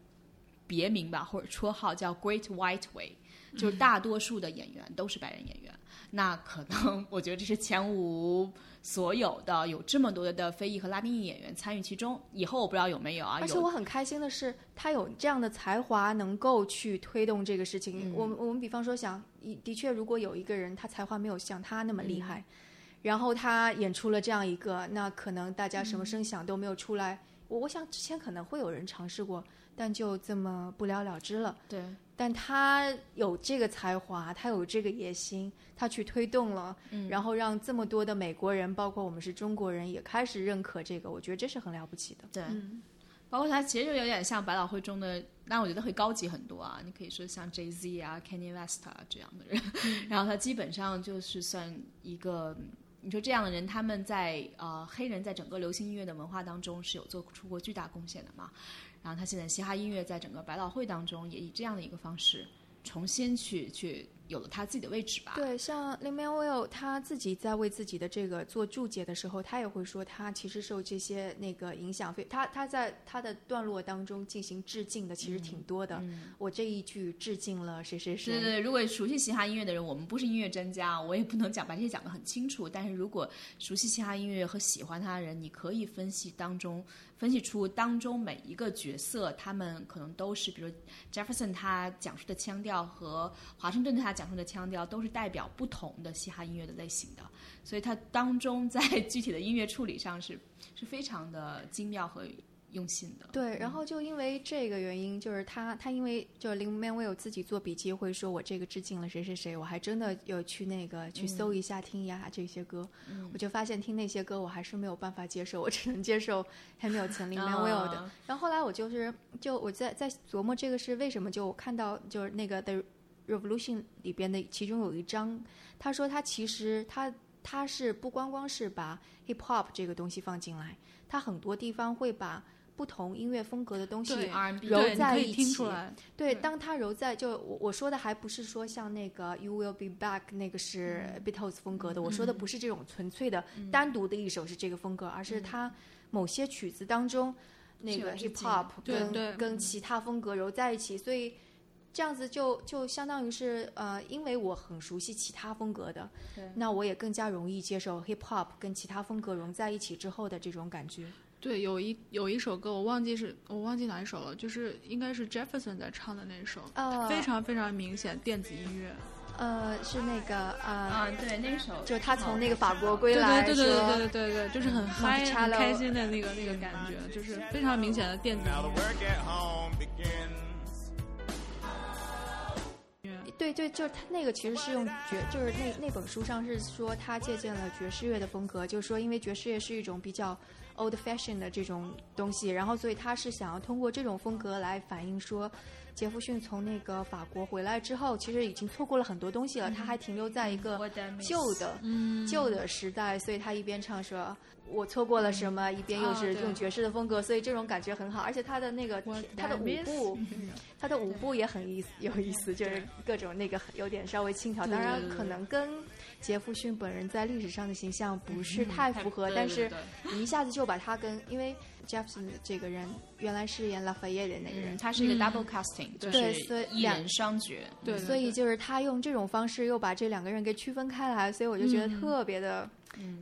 别名吧，或者绰号叫 Great White Way，就是大多数的演员都是白人演员。那可能我觉得这是前无所有的，有这么多的非裔和拉丁裔演员参与其中。以后我不知道有没有啊？而且我很开心的是，他有这样的才华，能够去推动这个事情。嗯我们我们比方说想，的确，如果有一个人他才华没有像他那么厉嗯害，然后他演出了这样一个，那可能大家什么声响都没有出来。我我想之前可能会有人尝试过，但就这么不了了之了。对，但他有这个才华，他有这个野心，他去推动了，嗯然后让这么多的美国人，包括我们是中国人，也开始认可这个，我觉得这是很了不起的。对，嗯包括他其实就有点像百老汇中的，但我觉得会高级很多啊。你可以说像 Jay Z 啊、Kanye West 啊这样的人，然后他基本上就是算一个，你说这样的人，他们在呃黑人在整个流行音乐的文化当中是有做出过巨大贡献的嘛。然后他现在嘻哈音乐在整个百老汇当中也以这样的一个方式重新去去有了他自己的位置吧。对，像 Lin Manuel 他自己在为自己的这个做注解的时候，他也会说他其实受这些那个影响非他他在他的段落当中进行致敬的其实挺多的。我这一句致敬了谁谁谁。对对对，如果熟悉嘻哈音乐的人，我们不是音乐专家，我也不能讲把这些讲得很清楚。但是如果熟悉嘻哈音乐和喜欢他的人，你可以分析当中分析出当中每一个角色，他们可能都是，比如 Jefferson 他讲述的腔调和华盛顿他讲述的腔调都是代表不同的嘻哈音乐的类型的，所以它当中在 具体的音乐处理上是是非常的精妙和用心的。对，然后就因为这个原因，就是他他因为就是 Lin Manuel 自己做笔记会说我这个致敬了谁谁谁，我还真的有去那个去搜一下、听一下这些歌，我就发现听那些歌我还是没有办法接受，我只能接受 Hamilton Lin Manuel 的。啊然后后来我就是就我在在琢磨这个是为什么，就我看到就是那个 The Revolution 里边的其中有一章，他说他其实他他是不光光是把 Hip Hop 这个东西放进来，他很多地方会把不同音乐风格的东西揉在一起。听出来，对，对。当他揉在就我我说的还不是说像那个 You Will Be Back 那个是 Beatles 风格的，我说的不是这种纯粹的单独的一首是这个风格，而是他某些曲子当中那个是有致 hip 敬 hop 跟跟其他风格揉在一起，所以这样子就就相当于是呃，因为我很熟悉其他风格的对，那我也更加容易接受 hip hop 跟其他风格融在一起之后的这种感觉。对，有一有一首歌我忘记是我忘记哪一首了，就是应该是 Jefferson 在唱的那首，呃，非常非常明显电子音乐。呃是那个呃，啊，对，那首就他从那个法国归来，对对对说对对对对，就是很嗨、很开心的那个那个感觉，就是非常明显的电子音乐。对对，就是他那个其实是用爵，就是那那本书上是说他借鉴了爵士乐的风格，就是说因为爵士乐是一种比较 old fashion 的这种东西，然后所以他是想要通过这种风格来反映说，杰弗逊从那个法国回来之后，其实已经错过了很多东西了，他还停留在一个旧的、旧的时代，所以他一边唱说。我错过了什么？一边又是用爵士的风格，所以这种感觉很好。而且他的那个他的舞步，他的舞步也很意思，有意思，就是各种那个有点稍微轻佻。当然可能跟杰弗逊本人在历史上的形象不是太符合，但是你一下子就把他跟因为 Jefferson 这个人原来是演拉法耶的那个人嗯，，它是一个 double casting，就对所以两是一人双绝。对所以就是他用这种方式又把这两个人给区分开来，所以我就觉得特别的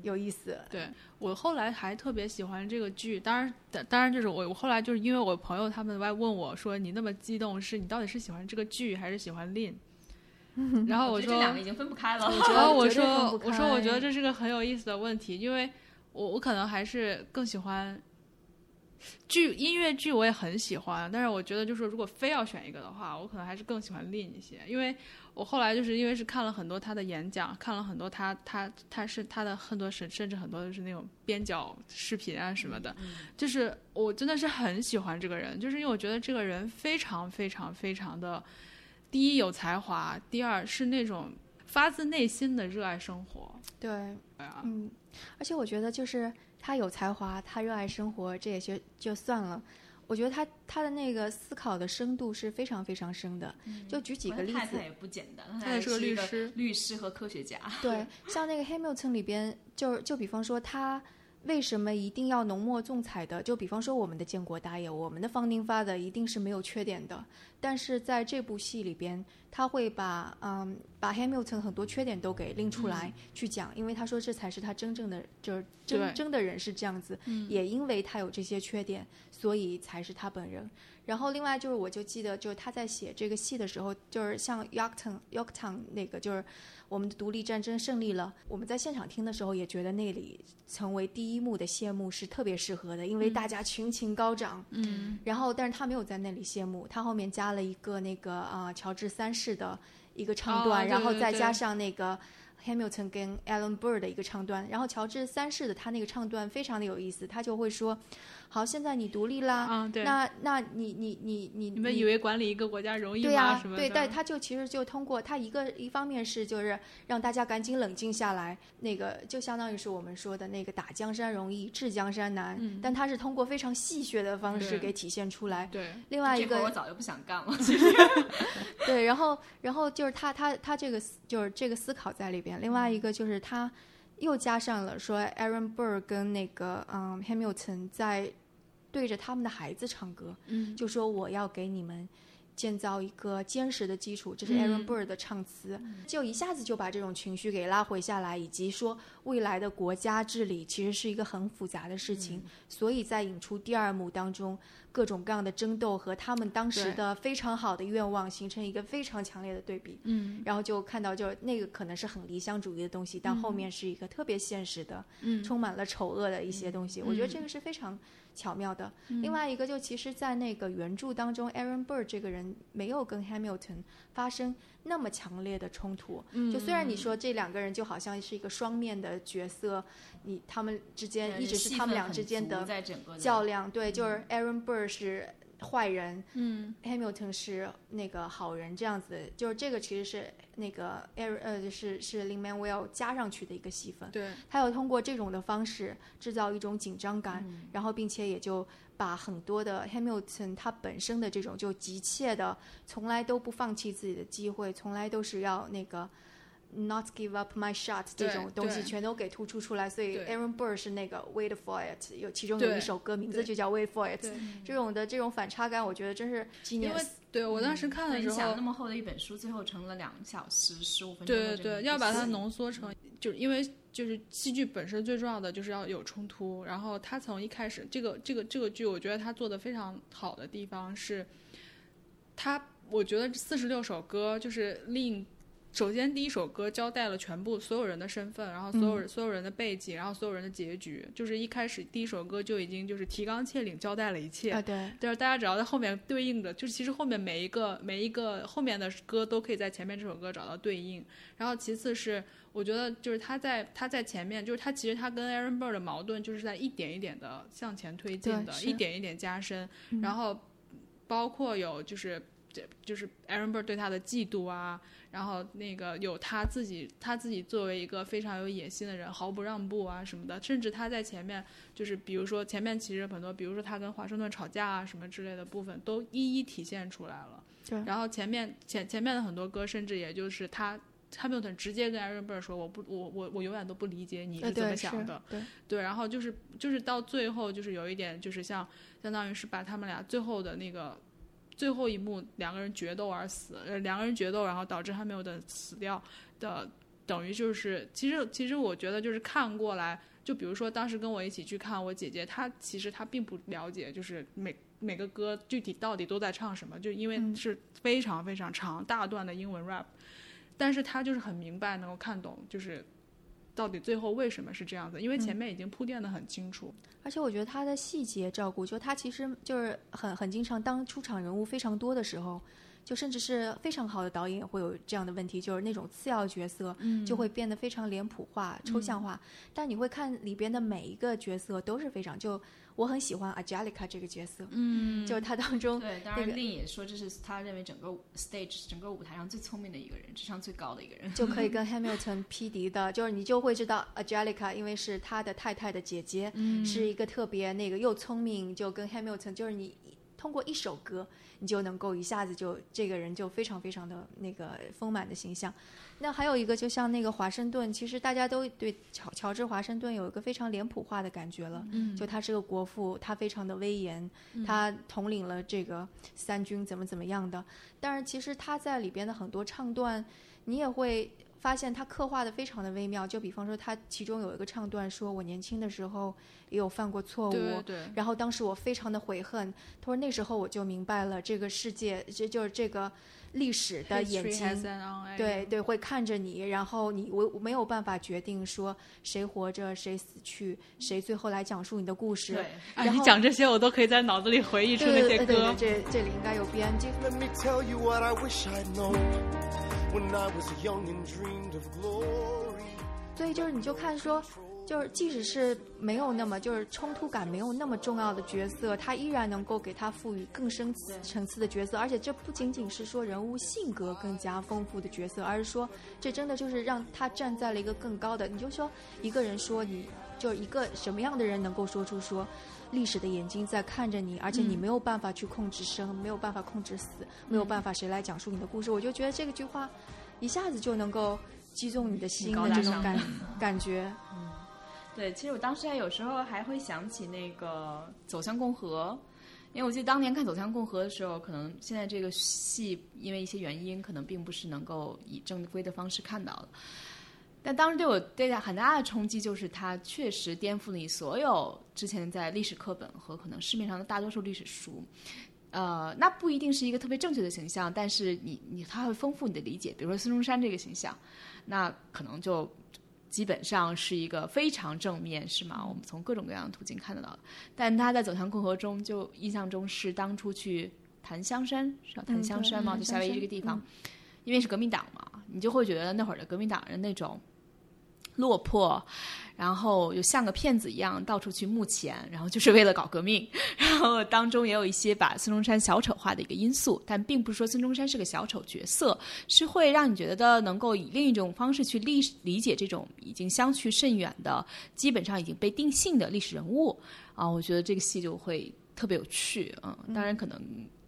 有意思。对我后来还特别喜欢这个剧，当然，当当然就是我我后来就是因为我朋友他们来问我说你那么激动，是你到底是喜欢这个剧还是喜欢 Lin？然后我说这两个已经分不开了。然后我 说我说我开觉得这是个很有意思的问题，因为我我可能还是更喜欢剧音乐剧，我也很喜欢，但是我觉得就是如果非要选一个的话，我可能还是更喜欢 Lin 一些，因为我后来就是因为是看了很多他的演讲，看了很多他他他是他的很多甚甚至很多就是那种边角视频啊什么的，就是我真的是很喜欢这个人，就是因为我觉得这个人非常非常非常的，第一有才华，第二是那种发自内心的热爱生活。对，对啊，嗯，而且我觉得就是他有才华，他热爱生活，这也就就算了。我觉得他他的那个思考的深度是非常非常深的。就举几个例子太太，也不简单，他也是个律师律师和科学家。对，像那个 Hamilton 里边，就就比方说他为什么一定要浓墨重彩的？就比方说我们的建国大业，我们的 Founding Father 一定是没有缺点的，但是在这部戏里边，他会把嗯把 Hamilton 很多缺点都给拎出来去讲，因为他说这才是他真正的就是真真的人是这样子，也因为他有这些缺点，所以才是他本人。然后另外就是我就记得就是他在写这个戏的时候，就是像 Yorktown Yorktown 那个就是我们的独立战争胜利了，我们在现场听的时候也觉得那里成为第一幕的谢幕是特别适合的，因为大家群情高涨，嗯，然后，但是他没有在那里谢幕，他后面加了一个那个啊、乔治三世的一个唱段，然后再加上那个 Hamilton 跟 Alan Burr 的一个唱段，然后乔治三世的他那个唱段非常的有意思，他就会说：“好，现在你独立啦，啊对那那你你你你你们以为管理一个国家容易吗？对呀？对，但他就其实就通过他一个一方面是就是让大家赶紧冷静下来，那个就相当于是我们说的那个打江山容易治江山难，但他是通过非常戏谑的方式给体现出来。对另外一个我早就不想干了。对，然后然后就是他他他这个思就是这个思考在里边，另外一个就是他又加上了说 Aaron Burr 跟那个嗯 Hamilton 在对着他们的孩子唱歌，嗯。就说我要给你们建造一个坚实的基础，这是嗯。Aaron Burr 的唱词，就一下子就把这种情绪给拉回下来，以及说未来的国家治理其实是一个很复杂的事情，所以在引出第二幕当中各种各样的争斗和他们当时的非常好的愿望形成一个非常强烈的对比，嗯。然后就看到就是那个可能是很理想主义的东西，但后面是一个特别现实的，嗯。充满了丑恶的一些东西，我觉得这个是非常巧妙的。另外一个就其实，在那个原著当中，Aaron Burr 这个人没有跟 Hamilton 发生那么强烈的冲突。就虽然你说这两个人就好像是一个双面的角色，你他们之间一直是他们俩之间的较量，对，就是 Aaron Burr 是坏人，嗯。Hamilton 是那个好人，这样子，就是这个其实是那个呃是是 Lin Manuel 加上去的一个戏份。对。他要通过这种的方式制造一种紧张感，然后并且也就把很多的 Hamilton 他本身的这种就急切的，从来都不放弃自己的机会，从来都是要那个 not give up my shot 这种东西全都给突出出来。所以对 Aaron Burr 是那个 Wait for it，有其中有一首歌名字就叫 Wait for it，这种的这种反差感，我觉得真是因为 genius。对我当时看的时候那，么厚的一本书，最后成了两小时十五分钟对对要把它浓缩成，就是因为就是戏剧本身最重要的就是要有冲突。然后他从一开始，这个这个这个剧，我觉得他做的非常好的地方是，他我觉得四十六首歌就是令。首先，第一首歌交代了全部所有人的身份，然后所有人、所有人的背景，然后所有人的结局，就是一开始第一首歌就已经就是提纲挈领交代了一切。啊，对，就是大家只要在后面对应的，就是其实后面每一个每一个后面的歌都可以在前面这首歌找到对应。然后其次是，我觉得就是他在他在前面，就是他其实他跟 Aaron Burr 的矛盾就是在一点一点的向前推进的，一点一点加深。然后包括有就是这就是 Aaron Burr 对他的嫉妒啊，然后那个有他自己他自己作为一个非常有野心的人，毫不让步啊什么的，甚至他在前面就是比如说前面其实很多，比如说他跟华盛顿吵架啊什么之类的部分，都一一体现出来了。对然后前面前前面的很多歌，甚至也就是他。Hamilton 直接跟 Aaron Burr 说：“我不，我我我永远都不理解你呃是怎么想的。对，对，然后就是就是到最后就是有一点就是像相当于是把他们俩最后的那个最后一幕两个人决斗而死，呃，两个人决斗，然后导致汉密尔顿死掉的，等于就是其实其实我觉得就是看过来，就比如说当时跟我一起去看我姐姐，她其实她并不了解就是每每个歌具体到底都在唱什么，就因为嗯是非常非常长大段的英文 rap，但是她就是很明白能够看懂就是。到底最后为什么是这样子？因为前面已经铺垫的很清楚。而且我觉得他的细节照顾，就他其实就是很很经常当出场人物非常多的时候，就甚至是非常好的导演也会有这样的问题，就是那种次要角色就会变得非常脸谱化、抽象化。但你会看里边的每一个角色都是非常就我很喜欢 Angelica 这个角色，嗯，就是他当中对，当那个然令也说这是他认为整个 stage 整个舞台上最聪明的一个人，智商最高的一个人。就可以跟 Hamilton 匹敌的，就是你就会知道 Angelica，因为是他的太太的姐姐，是一个特别那个又聪明，就跟 Hamilton 就是你。通过一首歌，你就能够一下子就这个人就非常非常的那个丰满的形象。那还有一个，就像那个华盛顿，其实大家都对乔乔治华盛顿有一个非常脸谱化的感觉了。嗯，就他是个国父，他非常的威严，他统领了这个三军怎么怎么样的。但是其实他在里边的很多唱段，你也会发现他刻画的非常的微妙。就比方说，他其中有一个唱段说：“我年轻的时候也有犯过错误，对对然后当时我非常的悔恨。他说那时候我就明白了，这个世界，这就是这个历史的眼睛对对，会看着你，然后你我我没有办法决定说谁活着谁死去，谁最后来讲述你的故事。对啊，然后你讲这些，我都可以在脑子里回忆出对那些歌对对对，。这这里应该有编辑。Let me tell you what I wish I was 所以就是你就看说，就是即使是没有那么就是冲突感没有那么重要的角色，他依然能够给他赋予更深层次的角色，而且这不仅仅是说人物性格更加丰富的角色，而是说这真的就是让他站在了一个更高的。你就说一个人说你就是一个什么样的人能够说出说。历史的眼睛在看着你，而且你没有办法去控制生，没有办法控制死，没有办法谁来讲述你的故事。我就觉得这个句话一下子就能够击中你的心的这种感感觉。嗯对，其实我当时还有时候还会想起那个《走向共和》，因为我记得当年看《走向共和》的时候，可能现在这个戏因为一些原因，可能并不是能够以正规的方式看到的。但当时对我对他很大的冲击就是，他确实颠覆了你所有之前在历史课本和可能市面上的大多数历史书。呃，那不一定是一个特别正确的形象，但是你你他会丰富你的理解。比如说孙中山这个形象，那可能就基本上是一个非常正面，是吗？我们从各种各样的途径看得到的。但他在《走向共和》中，就印象中是当初去檀香山，是吧檀香山吗？就夏威夷这个地方，因为是革命党嘛，你就会觉得那会儿的革命党人那种落魄，然后就像个骗子一样到处去募钱，然后就是为了搞革命。然后当中也有一些把孙中山小丑化的一个因素，但并不是说孙中山是个小丑角色，是会让你觉得能够以另一种方式去理理解这种已经相去甚远的、基本上已经被定性的历史人物啊。我觉得这个戏就会特别有趣，嗯，当然可能。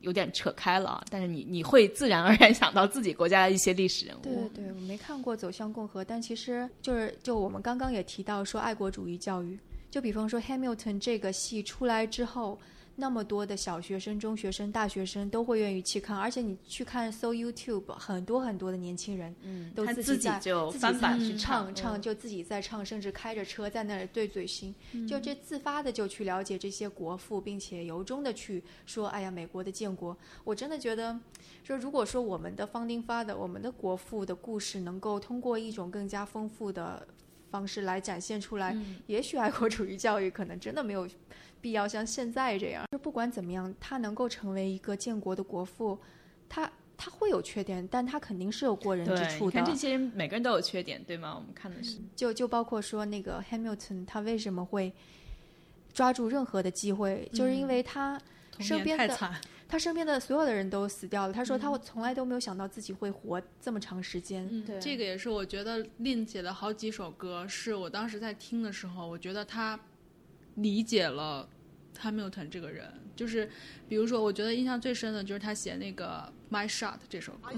有点扯开了，但是你你会自然而然想到自己国家的一些历史人物。对对对，我没看过《走向共和》，但其实就是就我们刚刚也提到说爱国主义教育，就比方说《Hamilton》这个戏出来之后，那么多的小学生、中学生、大学生都会愿意去看，而且你去看搜 YouTube，很多很多的年轻人，嗯都自己在翻版去唱唱就自己在唱，甚至开着车在那里对嘴型，就这自发的就去了解这些国父，并且由衷的去说，哎呀，美国的建国，我真的觉得，说如果说我们的 founding father，我们的国父的故事能够通过一种更加丰富的方式来展现出来，也许爱国主义教育可能真的没有必要像现在这样。就不管怎么样，他能够成为一个建国的国父，他他会有缺点，但他肯定是有过人之，处的。你看这些人每个人都有缺点，对吗？我们看的是，就就包括说那个 Hamilton，他为什么会抓住任何的机会，就是因为他身边的太惨，他身边的所有的人都死掉了。他说他从来都没有想到自己会活这么长时间。嗯对，这个也是我觉得令姐的好几首歌，是我当时在听的时候，我觉得他理解了 Hamilton 这个人。就是比如说，我觉得印象最深的就是他写那个《My Shot》这首歌。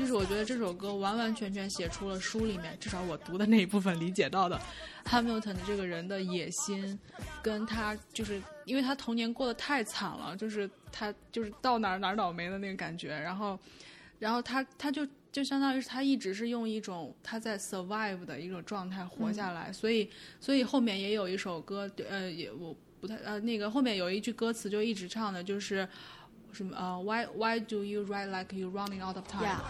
就是我觉得这首歌完完全全写出了书里面，至少我读的那一部分理解到的，Hamilton 的这个人的野心，跟他就是因为他童年过得太惨了，就是他就是到哪儿哪儿倒霉的那个感觉，然后，然后他他就就相当于是他一直是用一种他在 survive 的一种状态活下来，所以所以后面也有一首歌，呃，也我不太呃那个后面有一句歌词就一直唱的就是。什么呃、w h y Why do you write like you running out of time？、Yeah.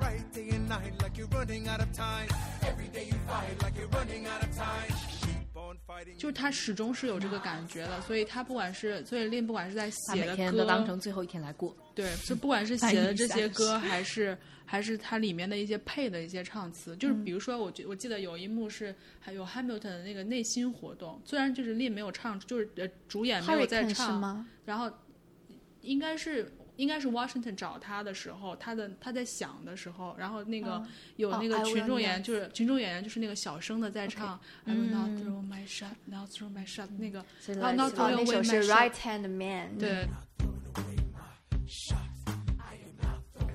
Right day and night like you're running out of time. Every day you fight like you're running out of time. Keep on fighting. 就是他始终是有这个感觉的，所以他不管是所以令不管是在写的歌，天都当成最后一天来过。对，就不管是写的这些歌，还是还是它里面的一些配的一些唱词，就是比如说我觉我记得有一幕是还有 Hamilton 的那个内心活动，虽然就是令没有唱，就是呃主演没有在唱，吗？然后应该是应该是 Washington 找他的时候，他的他在想的时候，然后那个、嗯有那哦个群众演员就是群众演员，就是那个小声的在唱、I will not throw my shot, not throw my shot，、那个 I'll not 哦，throw 那 away my shot Right Hand Man。对。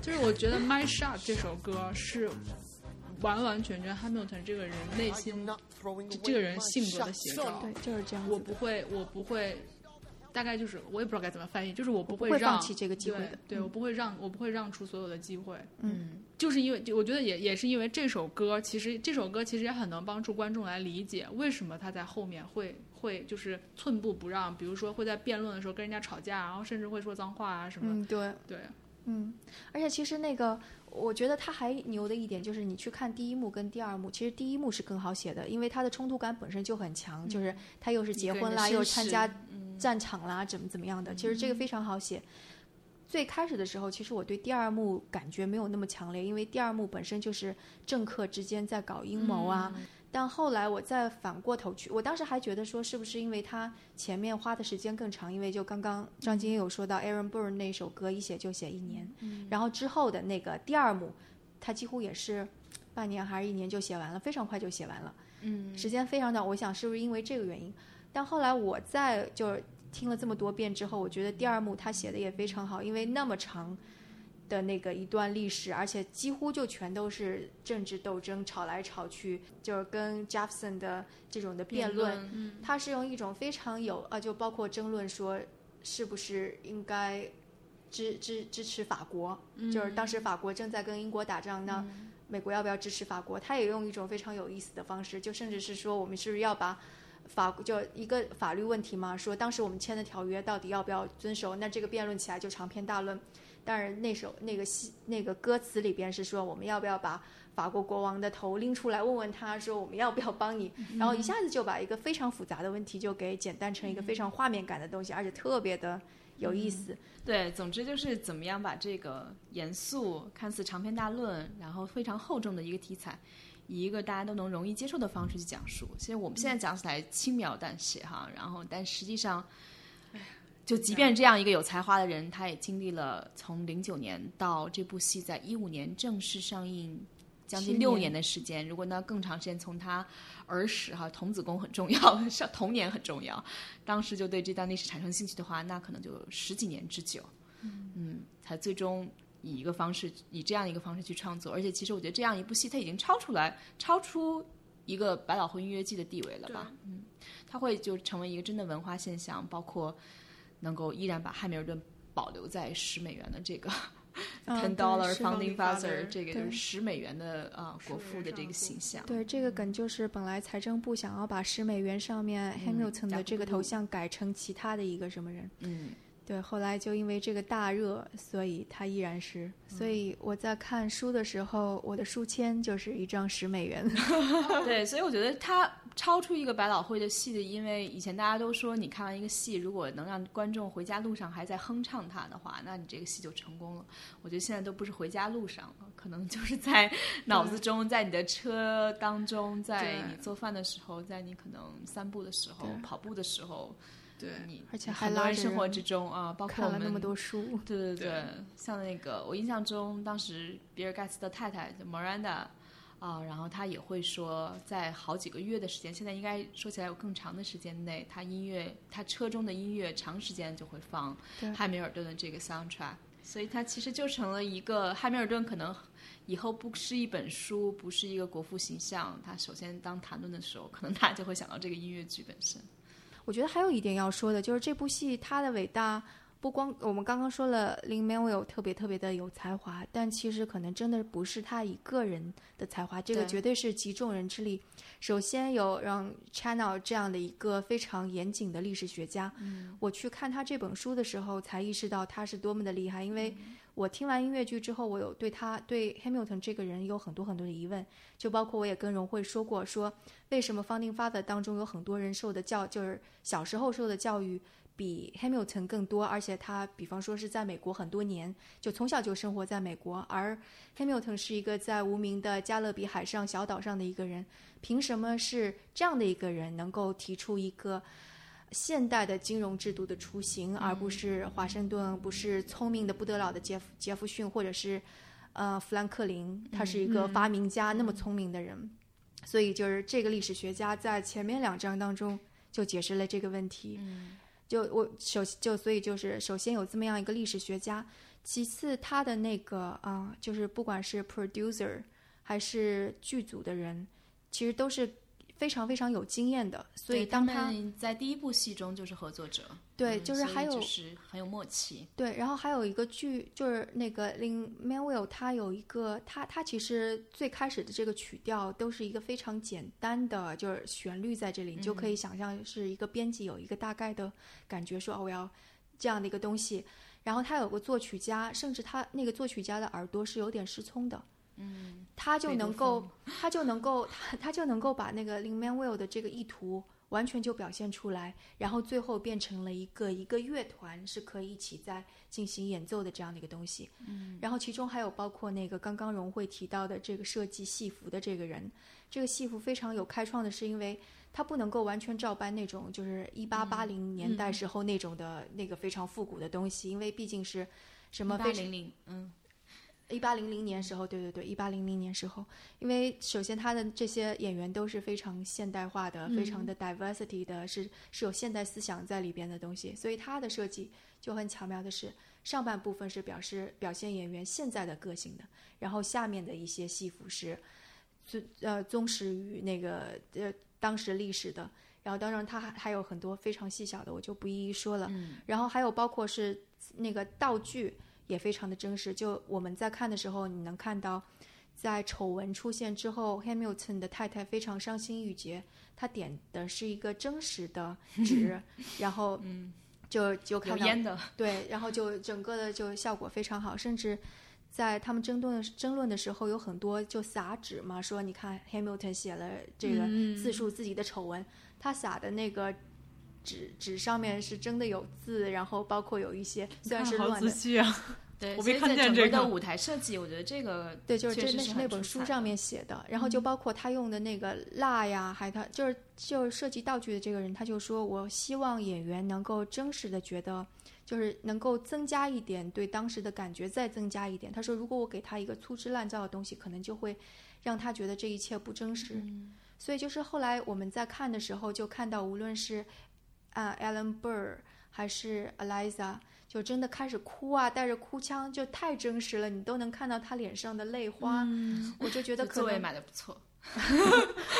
就是我觉得《My Shot》这首歌是完完全全 Hamilton 这个人内心这个人性格的写照。对，就是这样。我不会，我不会，大概就是我也不知道该怎么翻译，就是我不不会放弃这个机会的对，对我不会让，我不会让出所有的机会。嗯，就是因为就我觉得也也是因为这首歌，其实这首歌其实也很能帮助观众来理解为什么他在后面会会就是寸步不让，比如说会在辩论的时候跟人家吵架，然后甚至会说脏话啊什么。嗯，对，对，嗯，而且其实那个，我觉得他还牛的一点就是，你去看第一幕跟第二幕，其实第一幕是更好写的，因为它的冲突感本身就很强，就是他又是结婚啦，又是参加战场啦，怎么怎么样的，其实这个非常好写。最开始的时候，其实我对第二幕感觉没有那么强烈，因为第二幕本身就是政客之间在搞阴谋啊。但后来我再反过头去，我当时还觉得说，是不是因为他前面花的时间更长？因为就刚刚张晶有说到 Aaron Burr 那首歌一写就写一年，然后之后的那个第二幕，他几乎也是半年还是一年就写完了，非常快就写完了。嗯，时间非常短，我想是不是因为这个原因？但后来我在就是听了这么多遍之后，我觉得第二幕他写的也非常好，因为那么长的那个一段历史，而且几乎就全都是政治斗争，吵来吵去，就是跟 Jefferson 的这种的辩论，嗯。他是用一种非常有啊，就包括争论说是不是应该支支支持法国，就是当时法国正在跟英国打仗，那美国要不要支持法国？他也用一种非常有意思的方式，就甚至是说我们是不是要把法就一个法律问题嘛，说当时我们签的条约到底要不要遵守？那这个辩论起来就长篇大论。当然，那首那个戏那个歌词里边是说我们要不要把法国国王的头拎出来问问他说我们要不要帮你？然后一下子就把一个非常复杂的问题就给简单成一个非常画面感的东西，而且特别的有意思。对，总之就是怎么样把这个严肃、看似长篇大论，然后非常厚重的一个题材，以一个大家都能容易接受的方式去讲述。其实我们现在讲起来轻描淡写哈，然后但实际上，就即便这样一个有才华的人，他也经历了从零九年到这部戏在一五年正式上映。将近六年的时间，如果呢更长时间，从他儿时哈童子功很重要，上童年很重要，当时就对这段历史产生兴趣的话，那可能就十几年之久，嗯，才最终以一个方式，以这样一个方式去创作。而且其实我觉得这样一部戏，它已经超出来，超出一个百老汇音乐季的地位了吧？嗯，它会就成为一个真的文化现象，包括能够依然把汉密尔顿保留在十美元的这个。啊 Ten dollar 是 founding father，father，这个就是十美元的啊、国父的这个形象。对，这个梗就是本来财政部想要把十美元上面 Hamilton 的这个头像改成其他的一个什么人，嗯，对，后来就因为这个大热，所以他依然是。所以我在看书的时候，我的书签就是一张十美元。对，所以我觉得它超出一个百老汇的戏的，因为以前大家都说，你看完一个戏，如果能让观众回家路上还在哼唱它的话，那你这个戏就成功了。我觉得现在都不是回家路上了，可能就是在脑子中，在你的车当中，在你做饭的时候，在你可能散步的时候、跑步的时候，对，你而且还很多拉生活之中啊，包括我们看了那么多书，对对对，对像那个我印象中，当时比尔盖茨的太太 Miranda 啊、然后她也会说，在好几个月的时间，现在应该说起来有更长的时间内，他音乐他车中的音乐长时间就会放汉密尔顿的这个 soundtrack，所以它其实就成了一个汉密尔顿可能。以后不是一本书，不是一个国父形象，他首先当谈论的时候，可能大家就会想到这个音乐剧本身。我觉得还有一点要说的，就是这部戏它的伟大，不光我们刚刚说了林 Manuel 特别特别的有才华，但其实可能真的不是他一个人的才华，这个绝对是集众人之力。首先有让 Channel 这样的一个非常严谨的历史学家，我去看他这本书的时候，才意识到他是多么的厉害，因为。我听完音乐剧之后，我有对他对 Hamilton 这个人有很多很多的疑问，就包括我也跟荣慧说过，说为什么 Founding Father 当中有很多人受的教，就是小时候受的教育比 Hamilton 更多，而且他比方说是在美国很多年，就从小就生活在美国，而 Hamilton 是一个在无名的加勒比海上小岛上的一个人，凭什么是这样的一个人能够提出一个？现代的金融制度的雏形，而不是华盛顿，不是聪明的不得了的杰夫杰弗逊，或者是呃富兰克林，他是一个发明家，那么聪明的人。所以就是这个历史学家在前面两章当中就解释了这个问题。就我首就所以就是首先有这么样一个历史学家，其次他的那个啊、就是不管是 producer 还是剧组的人，其实都是非常非常有经验的。所以当他们在第一部戏中就是合作者，对，嗯就是还有、就是很有默契。对，然后还有一个剧，就是那个 Lin Manuel，他有一个他他其实最开始的这个曲调都是一个非常简单的，就是旋律在这里，你就可以想象是一个编辑有一个大概的感觉说，哦，我要这样的一个东西。然后他有个作曲家，甚至他那个作曲家的耳朵是有点失聪的，嗯，他就能够他就能够他他就能够把那个 Lin Manuel 的这个意图完全就表现出来，然后最后变成了一个一个乐团是可以一起在进行演奏的这样的一个东西。嗯，然后其中还有包括那个刚刚荣慧提到的这个设计戏服的这个人，这个戏服非常有开创的是因为。他不能够完全照搬那种就是一八八零年代时候那种的、那个非常复古的东西，因为毕竟是什么八非零零，嗯，一八零零年时候，对对对，一八零零年时候，因为首先他的这些演员都是非常现代化的，非常的 diversity 的，是是有现代思想在里边的东西，所以他的设计就很巧妙的是，上半部分是表示表现演员现在的个性的，然后下面的一些戏服是尊呃忠实于那个呃当时历史的。然后，当然，他还还有很多非常细小的，我就不一一说了。然后还有包括是那个道具，也非常的真实。就我们在看的时候，你能看到，在丑闻出现之后，Hamilton 的太太非常伤心欲绝，她点的是一个真实的 纸，然后就就看到烟的，对，然后就整个的就效果非常好，甚至在他们争论的争论的时候，有很多就撒纸嘛，说你看 Hamilton 写了这个自述自己的丑闻，他撒的那个纸纸上面是真的有字，然后包括有一些虽然是好乱的，仔细啊！对，我没看在见这个整个的舞台设计，我觉得这个对，就是这那是那本书上面写的，然后就包括他用的那个蜡呀，还他就是就是设计道具的这个人，他就说我希望演员能够真实的觉得，就是能够增加一点对当时的感觉，再增加一点。他说，如果我给他一个粗制滥造的东西，可能就会让他觉得这一切不真实。所以就是后来我们在看的时候，就看到无论是啊、Alan Burr 还是 Eliza，就真的开始哭啊，带着哭腔，就太真实了，你都能看到他脸上的泪花。我就觉得可座位能，买的不错，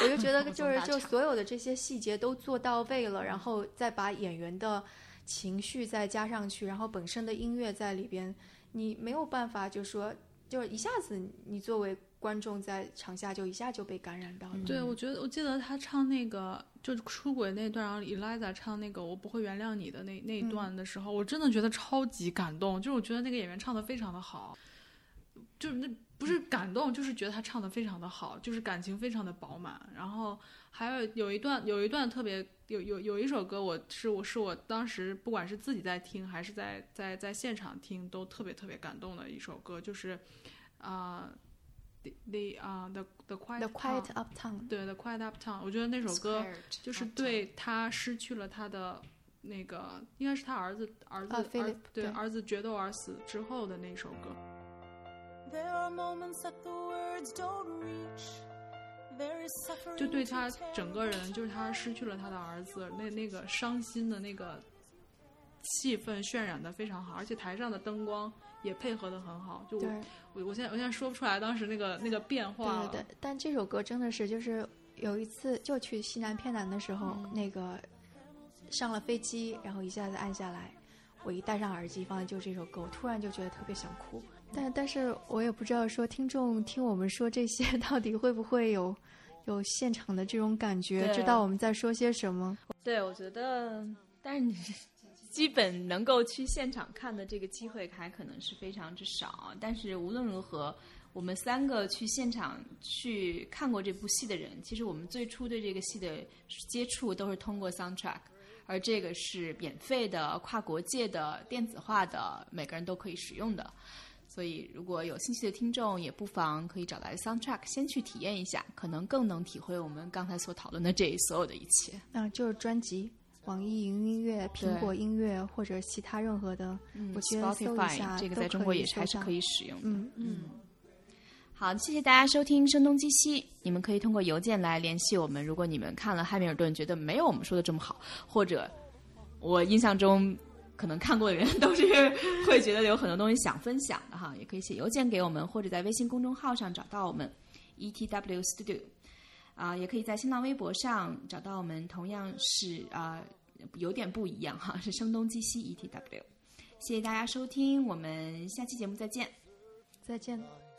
我就觉得 就是就所有的这些细节都做到位了，然后再把演员的情绪再加上去，然后本身的音乐在里边，你没有办法就说就是一下子你作为观众在场下就一下就被感染到了。对，我觉得我记得他唱那个就是出轨那段，然后 Eliza 唱那个“我不会原谅你”的那那一段的时候，我真的觉得超级感动。就是我觉得那个演员唱的非常的好，就是那不是感动，就是觉得他唱的非常的好，就是感情非常的饱满。然后还有有一段有一段特别有有有一首歌，我是我是我当时不管是自己在听还是在在在现场听，都特别特别感动的一首歌，就是啊。the 啊 the the quiet the quiet uptown 对 the quiet uptown，我觉得那首歌就是对他失去了他的那个应该是他儿子儿子对儿子决斗而死之后的那首歌。就对他整个人就是他失去了他的儿子那那个伤心的那个气氛渲染的非常好，而且台上的灯光。也配合的很好。就我对。我我现在我现在说不出来当时那个那个变化了。对对对，但这首歌真的是就是有一次就去西南偏南的时候，那个上了飞机，然后一下子按下来，我一戴上耳机放的就是这首歌，我突然就觉得特别想哭。但但是我也不知道说听众听我们说这些 到底会不会有有现场的这种感觉，知道我们在说些什么。对，我觉得，但是你基本能够去现场看的这个机会还可能是非常之少。但是无论如何，我们三个去现场去看过这部戏的人，其实我们最初对这个戏的接触都是通过 soundtrack，而这个是免费的、跨国界的、电子化的，每个人都可以使用的。所以，如果有兴趣的听众，也不妨可以找来 soundtrack 先去体验一下，可能更能体会我们刚才所讨论的这所有的一切。那，就是专辑，网易云音乐、苹果音乐或者其他任何的，我觉得搜一下这个在中国也是还是可以使用的。嗯嗯，好，谢谢大家收听《声东击西》。你们可以通过邮件来联系我们。如果你们看了《汉密尔顿》觉得没有我们说的这么好，或者我印象中可能看过的人都是会觉得有很多东西想分享的哈，也可以写邮件给我们，或者在微信公众号上找到我们 ETW Studio 啊、也可以在新浪微博上找到我们，同样是啊、有点不一样哈，是声东击西 ETW。谢谢大家收听，我们下期节目再见。再见。